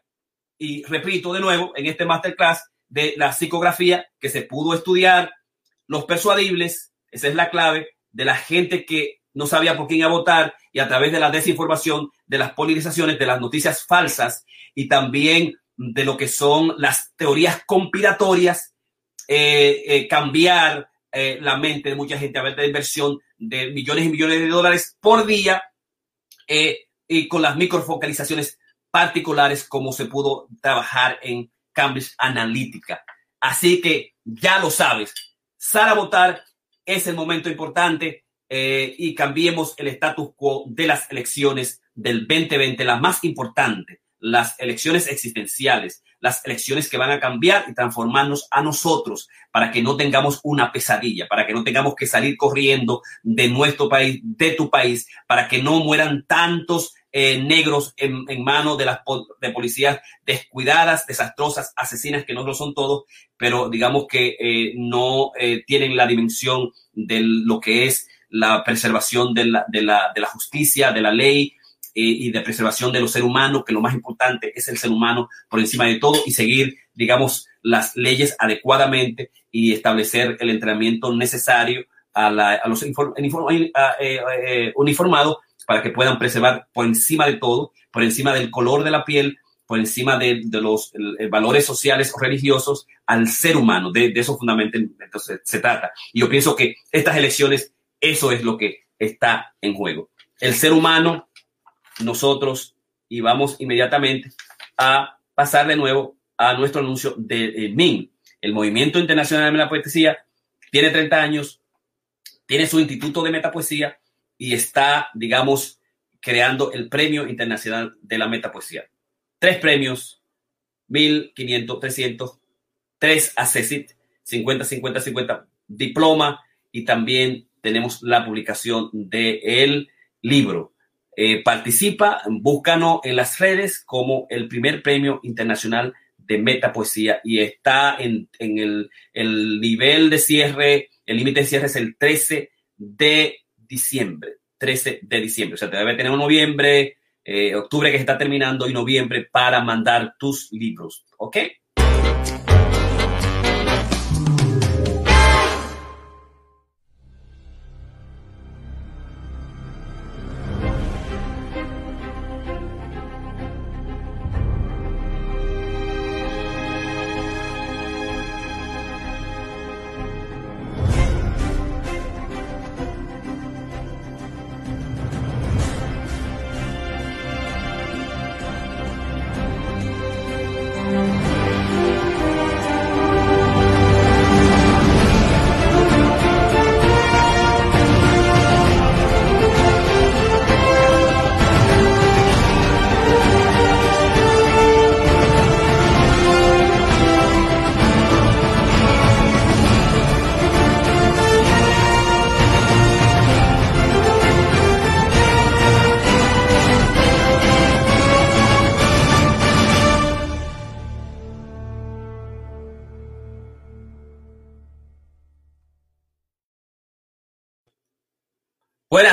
Y repito de nuevo, en este masterclass de la psicografía que se pudo estudiar, los persuadibles, esa es la clave de la gente que no sabía por quién votar y a través de la desinformación, de las polarizaciones, de las noticias falsas y también de lo que son las teorías conspiratorias, eh, eh, cambiar la mente de mucha gente a ver de inversión de millones y millones de dólares por día eh, y con las microfocalizaciones particulares como se pudo trabajar en Cambridge Analytica. Así que ya lo sabes, Sara votar es el momento importante eh, y cambiemos el status quo de las elecciones del 2020, la más importante, las elecciones existenciales, las elecciones que van a cambiar y transformarnos a nosotros para que no tengamos una pesadilla, para que no tengamos que salir corriendo de nuestro país, de tu país, para que no mueran tantos eh, negros en, manos de las de policías descuidadas, desastrosas, asesinas, que no lo son todos, pero digamos que eh, no eh, tienen la dimensión de lo que es la preservación de la, de la, de la justicia, de la ley, y de preservación de los seres humanos, que lo más importante es el ser humano por encima de todo y seguir, digamos, las leyes adecuadamente y establecer el entrenamiento necesario a, los eh, eh, uniformados para que puedan preservar por encima de todo, por encima del color de la piel, por encima de, los valores sociales o religiosos al ser humano. De, eso fundamentalmente entonces, se trata. Y yo pienso que estas elecciones, eso es lo que está en juego. El ser humano, nosotros, y vamos inmediatamente a pasar de nuevo a nuestro anuncio de MIN, el Movimiento Internacional de la Poesía, tiene 30 años, tiene su instituto de metapoesía y está, digamos, creando el Premio Internacional de la Metapoesía. Tres premios, 1500, 300, tres ACESIT, 50, 50, 50, diploma y también tenemos la publicación del el libro. Eh, participa, búscanos en las redes como el primer premio internacional de metapoesía y está en, en el, el nivel de cierre, el límite de cierre es el 13 de diciembre. 13 de diciembre. O sea, te debe tener noviembre, eh, octubre que se está terminando y noviembre para mandar tus libros. ¿Ok?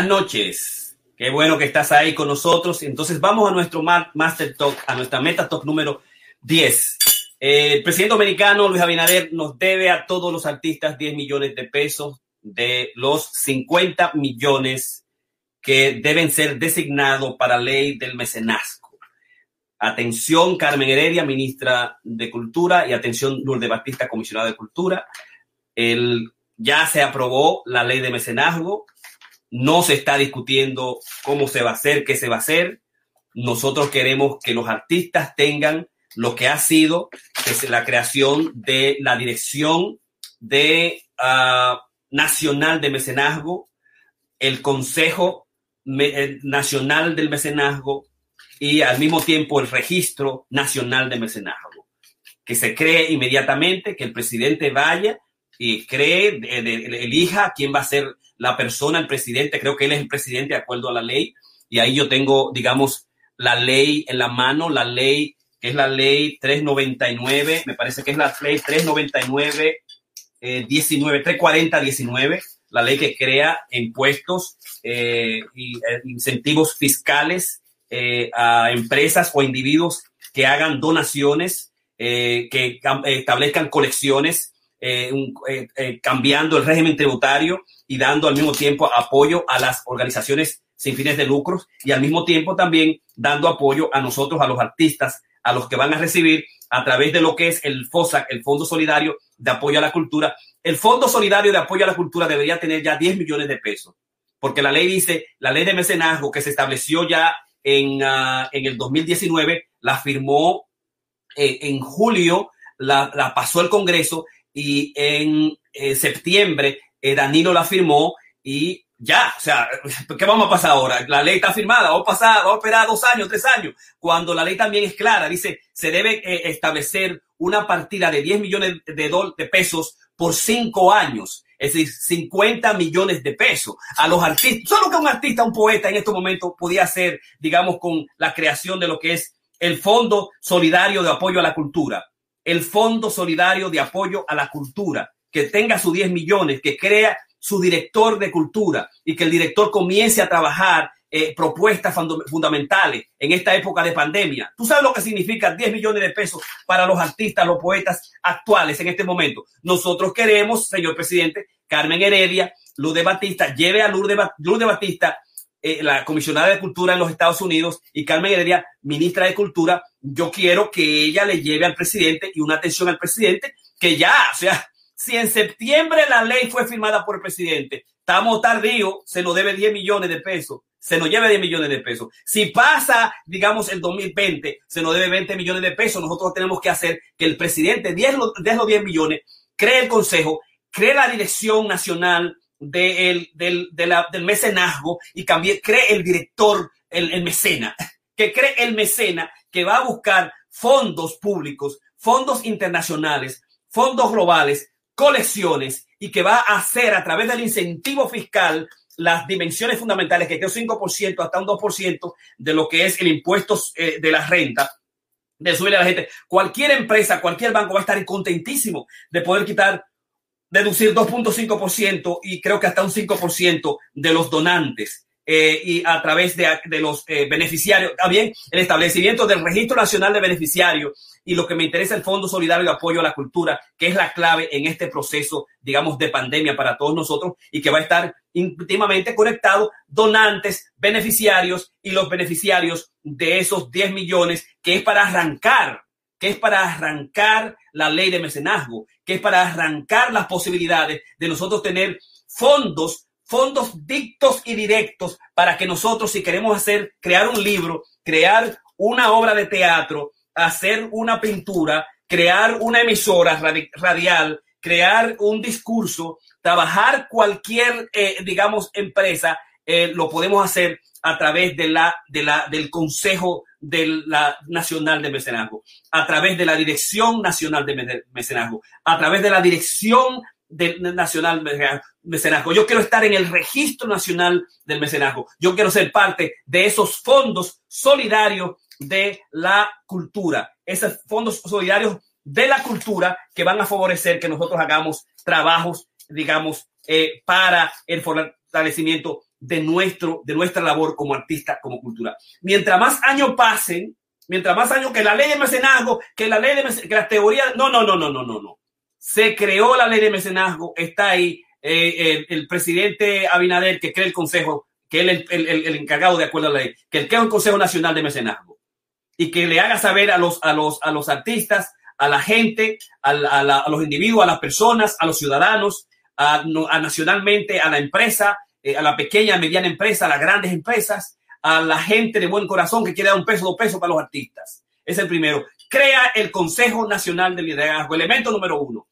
Noches. Qué bueno que estás ahí con nosotros. Entonces vamos a nuestro Master Talk, a nuestra Meta Talk número 10. el presidente dominicano Luis Abinader nos debe a todos los artistas 10 millones de pesos de los 50 millones que deben ser designados para ley del mecenazgo. Atención, Carmen Heredia, ministra de Cultura, y atención, Lourdes Batista, comisionada de Cultura. El, ya se aprobó la ley de mecenazgo no se está discutiendo cómo se va a hacer, qué se va a hacer. Nosotros queremos que los artistas tengan lo que ha sido la creación de la dirección de ah, nacional de mecenazgo, el Consejo eh, Nacional del Mecenazgo y al mismo tiempo el Registro Nacional de Mecenazgo, que se cree inmediatamente, que el presidente vaya y cree, elija quién va a ser la persona, el presidente, creo que él es el presidente de acuerdo a la ley, y ahí yo tengo, digamos, la ley en la mano, la ley que es la ley 399, me parece que es la ley 399, 19, 340, 19, la ley que crea impuestos e incentivos fiscales eh, a empresas o individuos que hagan donaciones, que establezcan colecciones eh, eh, eh, cambiando el régimen tributario y dando al mismo tiempo apoyo a las organizaciones sin fines de lucros y al mismo tiempo también dando apoyo a nosotros, a los artistas, a los que van a recibir a través de lo que es el FOSAC, el Fondo Solidario de Apoyo a la Cultura. El Fondo Solidario de Apoyo a la Cultura debería tener ya 10 millones de pesos, porque la ley dice, la ley de mecenazgo que se estableció ya en, uh, en el 2019, la firmó en julio, la, la pasó el Congreso y en eh, septiembre eh, Danilo la firmó y ya, o sea, ¿qué vamos a pasar ahora? La ley está firmada, vamos a pasar, vamos a esperar dos años, tres años, cuando la ley también es clara, dice, se debe eh, establecer una partida de 10 millones de, de pesos por cinco años, es decir, 50 millones de pesos a los artistas. Solo que un artista, un poeta en este momento podía hacer, digamos, con la creación de lo que es el Fondo Solidario de Apoyo a la Cultura el Fondo Solidario de Apoyo a la Cultura, que tenga sus 10 millones, que crea su director de cultura y que el director comience a trabajar eh, propuestas fundamentales en esta época de pandemia. ¿Tú sabes lo que significa 10 millones de pesos para los artistas, los poetas actuales en este momento? Nosotros queremos, señor presidente, Carmen Heredia, Luz de Batista, lleve a Luz de, Batista eh, la comisionada de Cultura en los Estados Unidos, y Carmen Heredia, ministra de Cultura, yo quiero que ella le lleve al presidente y una atención al presidente, que ya, o sea, si en septiembre la ley fue firmada por el presidente, estamos tardío, se nos debe 10 millones de pesos se nos lleve 10 millones de pesos. Si pasa, digamos, el 2020, se nos debe 20 millones de pesos. Nosotros tenemos que hacer que el presidente de los 10 millones, cree el consejo, cree la dirección nacional del, del mecenazgo y cambie, cree el director, el, el mecena, que cree el mecena que va a buscar fondos públicos, fondos internacionales, fondos globales, colecciones y que va a hacer a través del incentivo fiscal las dimensiones fundamentales, que creo 5% hasta un 2% de lo que es el impuesto eh, de la renta, de subirle a la gente. Cualquier empresa, cualquier banco va a estar contentísimo de poder quitar, deducir 2.5% y creo que hasta un 5% de los donantes. Eh, y a través de, los eh, beneficiarios, también el establecimiento del Registro Nacional de Beneficiarios y lo que me interesa el Fondo Solidario de Apoyo a la Cultura, que es la clave en este proceso, digamos, de pandemia para todos nosotros y que va a estar íntimamente conectado donantes, beneficiarios y los beneficiarios de esos 10 millones que es para arrancar, que es para arrancar la ley de mecenazgo, que es para arrancar las posibilidades de nosotros tener fondos fondos dictos y directos para que nosotros, si queremos hacer, crear un libro, crear una obra de teatro, hacer una pintura, crear una emisora radial, crear un discurso, trabajar cualquier, eh, digamos, empresa, eh, lo podemos hacer a través de la, de del Consejo de Nacional de Mecenazgo, a través de la Dirección Nacional de Mecenazgo, a través de la Dirección del nacional mecenazgo. Yo quiero estar en el registro nacional del mecenazgo. Yo quiero ser parte de esos fondos solidarios de la cultura. Esos fondos solidarios de la cultura que van a favorecer que nosotros hagamos trabajos, digamos, eh, para el fortalecimiento de, nuestro, de nuestra labor como artista, como cultura. Mientras más años pasen, mientras más años que la ley de mecenazgo, que la ley de que las teorías, no, no, no, no, no, no, no se creó la ley de mecenazgo, está ahí eh, el, presidente Abinader que cree el consejo, que es el, encargado de acuerdo a la ley, que él crea un consejo nacional de mecenazgo y que le haga saber a los, a los, a los artistas, a la gente, a, los individuos, a las personas, a los ciudadanos, a, nacionalmente, a la empresa, eh, a la pequeña, mediana empresa, a las grandes empresas, a la gente de buen corazón que quiere dar un peso, dos pesos para los artistas. Es el primero. Crea el Consejo Nacional de Liderazgo, elemento número uno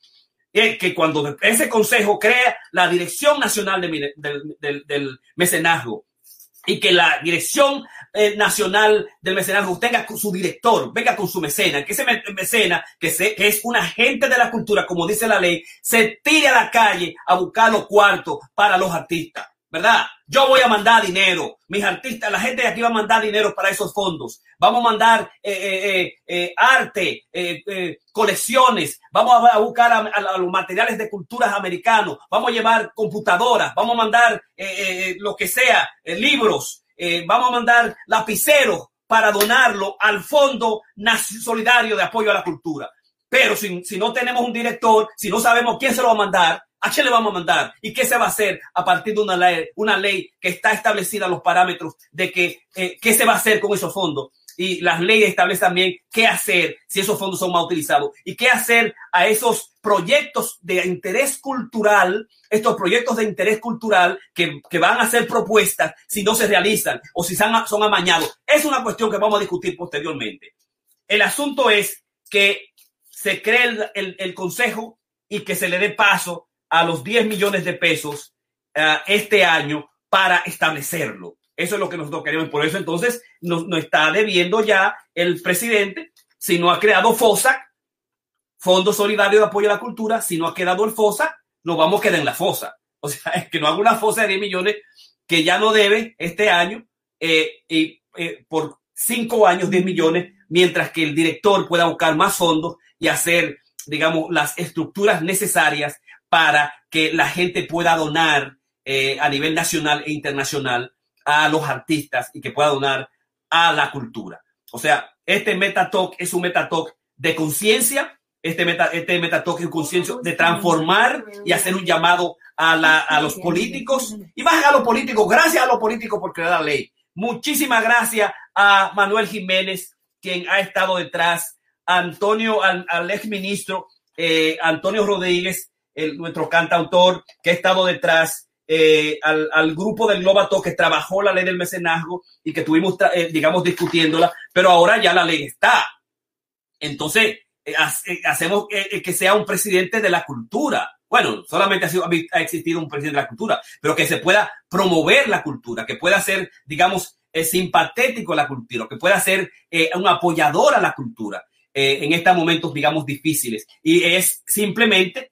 que cuando ese consejo crea la Dirección Nacional del, Mecenazgo y que la Dirección eh, Nacional del Mecenazgo tenga su director, venga con su mecena, que ese mecena, que, que es un agente de la cultura, como dice la ley, se tire a la calle a buscar los cuartos para los artistas. ¿Verdad? Yo voy a mandar dinero, mis artistas, la gente de aquí va a mandar dinero para esos fondos. Vamos a mandar eh, eh, eh, arte, colecciones, vamos a, buscar a, los materiales de culturas americanos, vamos a llevar computadoras, vamos a mandar lo que sea, libros, vamos a mandar lapiceros para donarlo al Fondo Solidario de Apoyo a la Cultura. Pero si no tenemos un director, si no sabemos quién se lo va a mandar, ¿A quién le vamos a mandar? ¿Y qué se va a hacer a partir de una ley, una ley que está establecida los parámetros de que, eh, qué se va a hacer con esos fondos? Y las leyes establecen también qué hacer si esos fondos son mal utilizados y qué hacer a esos proyectos de interés cultural, estos proyectos de interés cultural que, que van a ser propuestas si no se realizan o si son, son amañados. Es una cuestión que vamos a discutir posteriormente. El asunto es que se cree el, el, el consejo y que se le dé paso a los 10 millones de pesos uh, este año para establecerlo. Eso es lo que nosotros queremos. Por eso entonces nos, nos está debiendo ya el presidente, si no ha creado FOSA, Fondo Solidario de Apoyo a la Cultura, si no ha quedado el FOSA, nos vamos a quedar en la FOSA. O sea, es que no haga una FOSA de 10 millones que ya no debe este año eh, y, eh, por cinco años 10 millones, mientras que el director pueda buscar más fondos y hacer, digamos, las estructuras necesarias para que la gente pueda donar eh, a nivel nacional e internacional a los artistas y que pueda donar a la cultura. O sea, este Metatalk es un Metatalk de conciencia, este, meta, este Metatalk es un conciencia de transformar y hacer un llamado a, la, a los políticos y más a los políticos, gracias a los políticos por crear la ley. Muchísimas gracias a Manuel Jiménez, quien ha estado detrás, Antonio, al, al ex ministro eh, Antonio Rodríguez, el, nuestro cantautor, que ha estado detrás, eh, al, grupo del Globato que trabajó la ley del mecenazgo y que tuvimos, eh, digamos, discutiéndola, pero ahora ya la ley está. Entonces, eh, eh, hacemos que sea un presidente de la cultura. Bueno, solamente ha, ha existido un presidente de la cultura, pero que se pueda promover la cultura, que pueda ser, digamos, simpatético a la cultura, que pueda ser un apoyador a la cultura en estos momentos, digamos, difíciles. Y es simplemente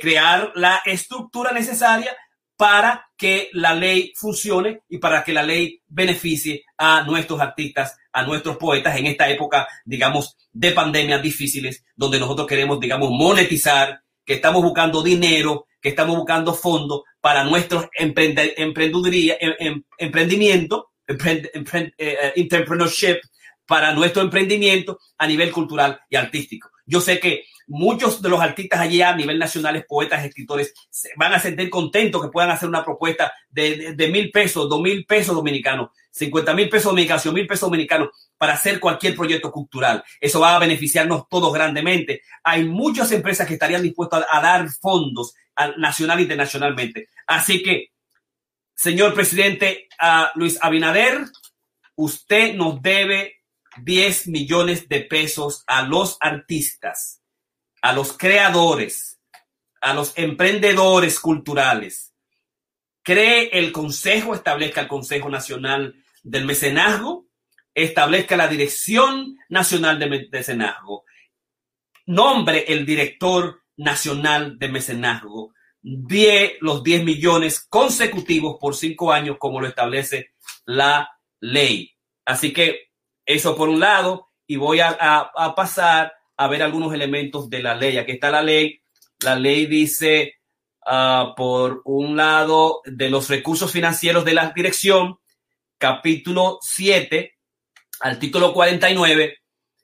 crear la estructura necesaria para que la ley funcione y para que la ley beneficie a nuestros artistas, a nuestros poetas en esta época, digamos, de pandemias difíciles, donde nosotros queremos, digamos, monetizar, que estamos buscando dinero, que estamos buscando fondos para nuestros emprende, emprendeduría, em, em, emprendimiento, emprend, emprend, eh, eh, entrepreneurship, para nuestro emprendimiento a nivel cultural y artístico. Yo sé que muchos de los artistas allí a nivel nacional, poetas, escritores, van a sentir contentos que puedan hacer una propuesta de, de, mil pesos, dos mil pesos dominicanos, cincuenta mil pesos dominicanos, mil pesos dominicanos para hacer cualquier proyecto cultural. Eso va a beneficiarnos todos grandemente. Hay muchas empresas que estarían dispuestas a, dar fondos a, nacional e internacionalmente. Así que, señor presidente Luis Abinader, usted nos debe 10 millones de pesos a los artistas a los creadores, a los emprendedores culturales. Cree el Consejo, establezca el Consejo Nacional del Mecenazgo, establezca la Dirección Nacional de Mecenazgo, nombre el director nacional de mecenazgo, de los 10 millones consecutivos por cinco años, como lo establece la ley. Así que eso por un lado, y voy a, a pasar a ver algunos elementos de la ley. Aquí está la ley. La ley dice, uh, por un lado, de los recursos financieros de la dirección, capítulo 7, artículo 49,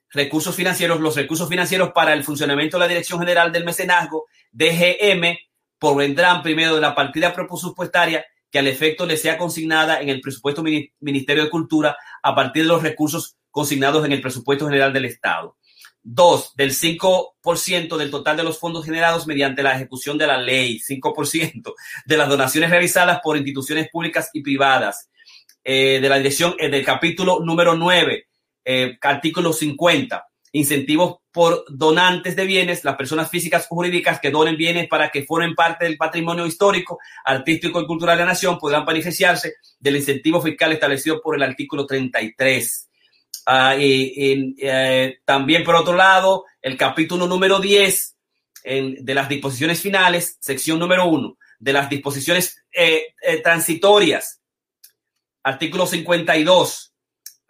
recursos financieros, los recursos financieros para el funcionamiento de la Dirección General del Mecenazgo, DGM, provendrán primero de la partida presupuestaria que al efecto le sea consignada en el presupuesto Ministerio de Cultura a partir de los recursos consignados en el presupuesto general del Estado. Dos, del 5% del total de los fondos generados mediante la ejecución de la ley, 5% de las donaciones realizadas por instituciones públicas y privadas, eh, de la dirección eh, del capítulo número 9, eh, artículo 50, incentivos por donantes de bienes, las personas físicas o jurídicas que donen bienes para que formen parte del patrimonio histórico, artístico y cultural de la nación podrán beneficiarse del incentivo fiscal establecido por el artículo 33. Uh, también, por otro lado, el capítulo número 10 en, de las disposiciones finales, sección número 1, de las disposiciones eh, eh, transitorias, artículo 52,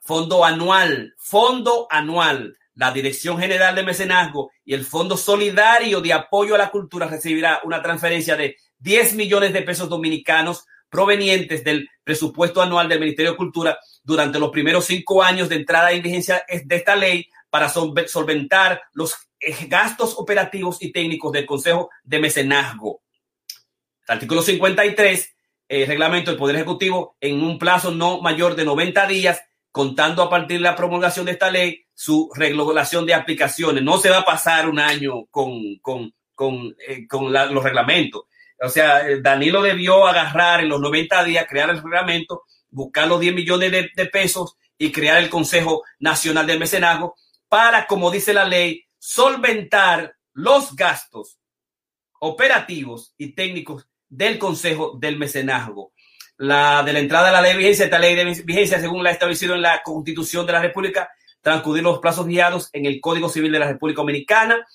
fondo anual, fondo anual. La Dirección General de Mecenazgo y el Fondo Solidario de Apoyo a la Cultura recibirá una transferencia de 10 millones de pesos dominicanos provenientes del presupuesto anual del Ministerio de Cultura durante los primeros cinco años de entrada en vigencia de esta ley para solventar los eh, gastos operativos y técnicos del Consejo de Mecenazgo. Artículo 53, el reglamento del Poder Ejecutivo, en un plazo no mayor de 90 días, contando a partir de la promulgación de esta ley, su regulación de aplicaciones. No se va a pasar un año con, con, con, eh, con la, los reglamentos. O sea, Danilo debió agarrar en los 90 días, crear el reglamento buscar los 10 millones de, pesos y crear el Consejo Nacional del Mecenazgo para, como dice la ley, solventar los gastos operativos y técnicos del Consejo del Mecenazgo. La de la entrada de la ley de vigencia, esta ley de vigencia, según la establecido en la Constitución de la República, transcurrir los plazos guiados en el Código Civil de la República Dominicana,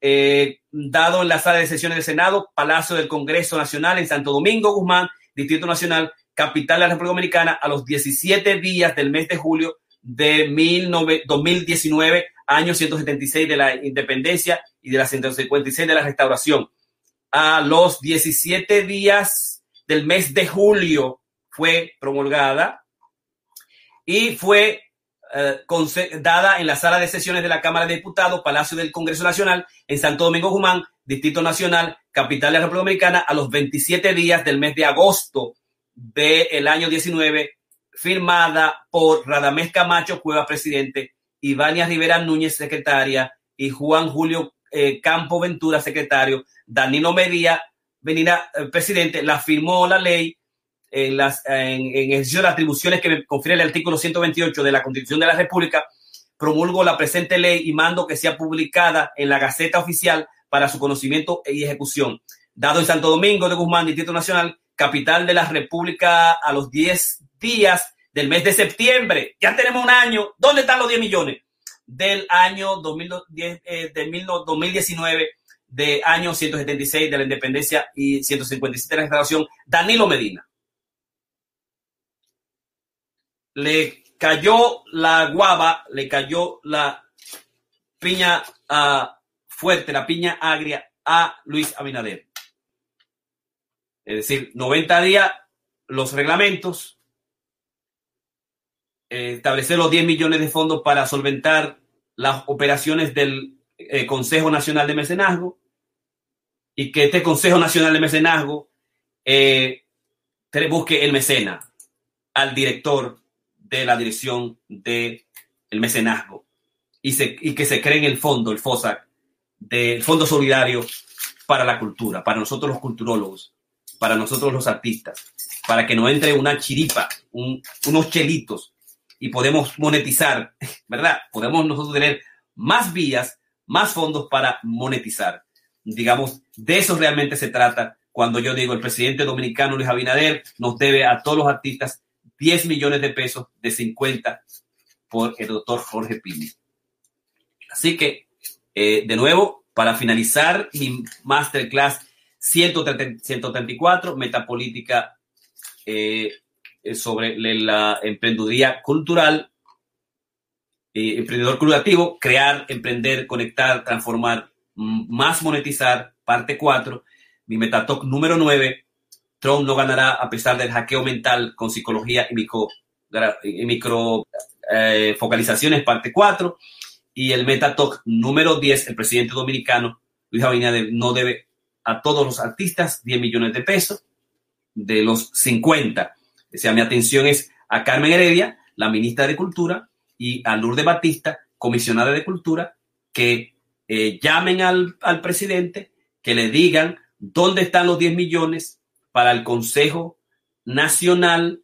eh, dado en la sala de sesiones del Senado, Palacio del Congreso Nacional en Santo Domingo, Guzmán, Distrito Nacional, capital de la República Dominicana a los 17 días del mes de julio de 2019, año 176 de la independencia y de la 156 de la restauración. A los 17 días del mes de julio fue promulgada y fue eh, dada en la sala de sesiones de la Cámara de Diputados, Palacio del Congreso Nacional, en Santo Domingo Guzmán, Distrito Nacional, capital de la República Dominicana, a los 27 días del mes de agosto del año 19, firmada por Radamés Camacho, Cueva, presidente, Ivania Rivera Núñez, secretaria, y Juan Julio eh, Campo Ventura, secretario, Danilo Medía, eh, presidente, la firmó la ley en, las, en, en ejercicio de las atribuciones que me confiere el artículo 128 de la Constitución de la República, promulgo la presente ley y mando que sea publicada en la Gaceta Oficial para su conocimiento y ejecución. Dado en Santo Domingo de Guzmán, Distrito Nacional, capital de la República, a los 10 días del mes de septiembre. Ya tenemos un año. ¿Dónde están los 10 millones? Del año 2010, eh, de 2019, de año 176 de la independencia y 157 de la restauración, Danilo Medina. Le cayó la guava, le cayó la piña uh, fuerte, la piña agria a Luis Abinader. Es decir, 90 días, los reglamentos, eh, establecer los 10 millones de fondos para solventar las operaciones del eh, Consejo Nacional de Mecenazgo y que este Consejo Nacional de Mecenazgo eh, busque el mecena al director de la dirección del el mecenazgo y, y que se cree en el fondo, el FOSAC, del Fondo Solidario para la Cultura, para nosotros los culturólogos, para nosotros los artistas, para que no entre una chiripa, un, unos chelitos y podemos monetizar, ¿verdad? Podemos nosotros tener más vías, más fondos para monetizar. Digamos, de eso realmente se trata cuando yo digo el presidente dominicano Luis Abinader nos debe a todos los artistas 10 millones de pesos de 50 por el doctor Jorge Pini. Así que, eh, de nuevo, para finalizar mi masterclass 134, Metapolítica eh, sobre la emprendeduría cultural, eh, emprendedor creativo, crear, emprender, conectar, transformar, más monetizar, parte 4, mi Metatalk número 9, Trump no ganará a pesar del hackeo mental con psicología y micro, micro eh, focalizaciones, parte 4, y el Metatalk número 10, el presidente dominicano, Luis Abinader, no debe a todos los artistas 10 millones de pesos de los 50. O sea, mi atención es a Carmen Heredia, la ministra de Cultura, y a Lourdes Batista, comisionada de Cultura, que eh, llamen al, al, presidente, que le digan dónde están los 10 millones para el Consejo Nacional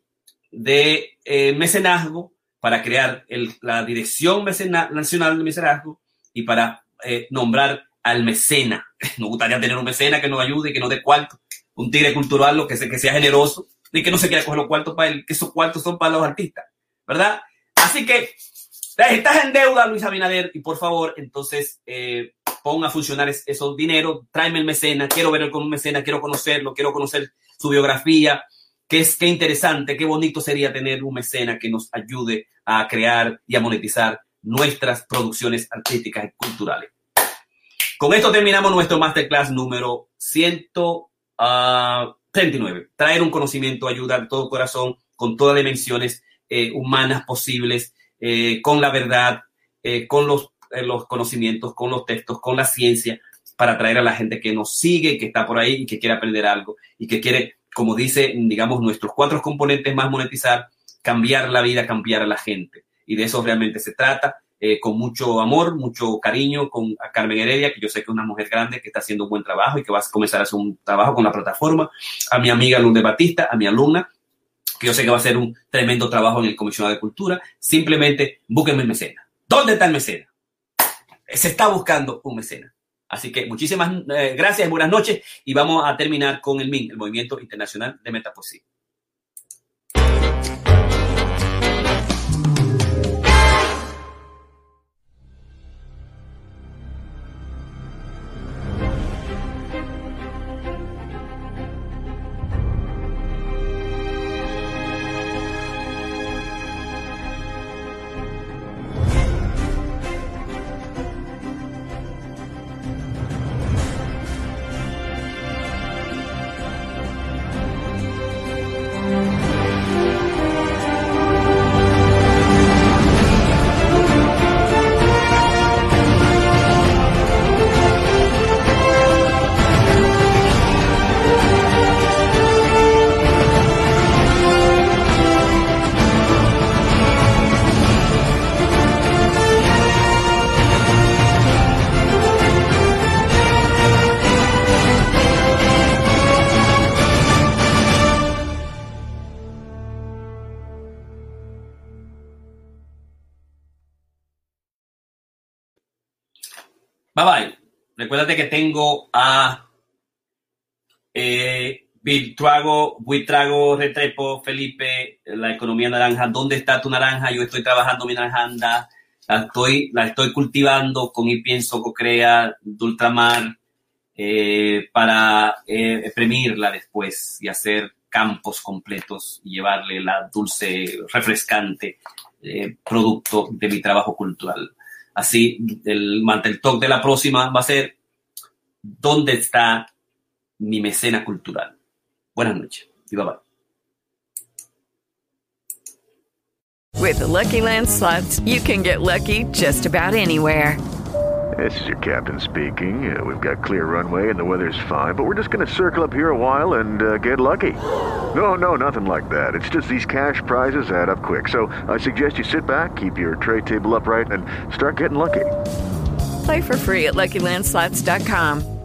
de eh, Mecenazgo, para crear la Dirección Nacional de Mecenazgo y para eh, nombrar al mecena. Nos gustaría tener un mecena que nos ayude que nos dé cuarto, un tigre cultural lo que, se, que sea generoso y que no se quiera coger los cuartos para él, que esos cuartos son para los artistas, ¿verdad? Así que estás en deuda, Luis Abinader, y por favor, entonces eh, ponga a funcionar esos dineros, tráeme el mecena, quiero verlo con un mecena, quiero conocerlo, quiero conocer su biografía, qué es qué interesante, qué bonito sería tener un mecena que nos ayude a crear y a monetizar nuestras producciones artísticas y culturales. Con esto terminamos nuestro masterclass número 139. Ah, Traer un conocimiento, ayuda de todo corazón, con todas las dimensiones eh, humanas posibles, eh, con la verdad, eh, con los, conocimientos, con los textos, con la ciencia, para atraer a la gente que nos sigue, que está por ahí y que quiere aprender algo y que quiere, como dice, digamos, nuestros cuatro componentes más monetizar, cambiar la vida, cambiar a la gente. Y de eso realmente se trata. Eh, con mucho amor, mucho cariño con Carmen Heredia, que yo sé que es una mujer grande que está haciendo un buen trabajo y que va a comenzar a hacer un trabajo con la plataforma, a mi amiga Lourdes Batista, a mi alumna, que yo sé que va a hacer un tremendo trabajo en el Comisionado de Cultura. Simplemente búsquenme el mecena. ¿Dónde está el mecena? Se está buscando un mecena. Así que muchísimas eh, gracias, buenas noches y vamos a terminar con el MIN, el Movimiento Internacional de Metapoesía. Recuérdate que tengo a eh, Virtuago, Buitrago, Retrepo, Felipe, la economía naranja. ¿Dónde está tu naranja? Yo estoy trabajando mi naranja. La estoy, la estoy cultivando con mi pienso crea de ultramar eh, para eh, exprimirla después y hacer campos completos y llevarle la dulce, refrescante eh, producto de mi trabajo cultural. Así, el mantel talk de la próxima va a ser ¿Dónde está mi mecena cultural? Buenas noches y bye bye. With the Lucky Land slots, you can get lucky just about anywhere. This is your captain speaking. Uh, we've got clear runway and the weather's fine, but we're just going to circle up here a while and uh, get lucky. No, no, nothing like that. It's just these cash prizes add up quick. So I suggest you sit back, keep your tray table upright, and start getting lucky. Play for free at LuckyLandSlots.com.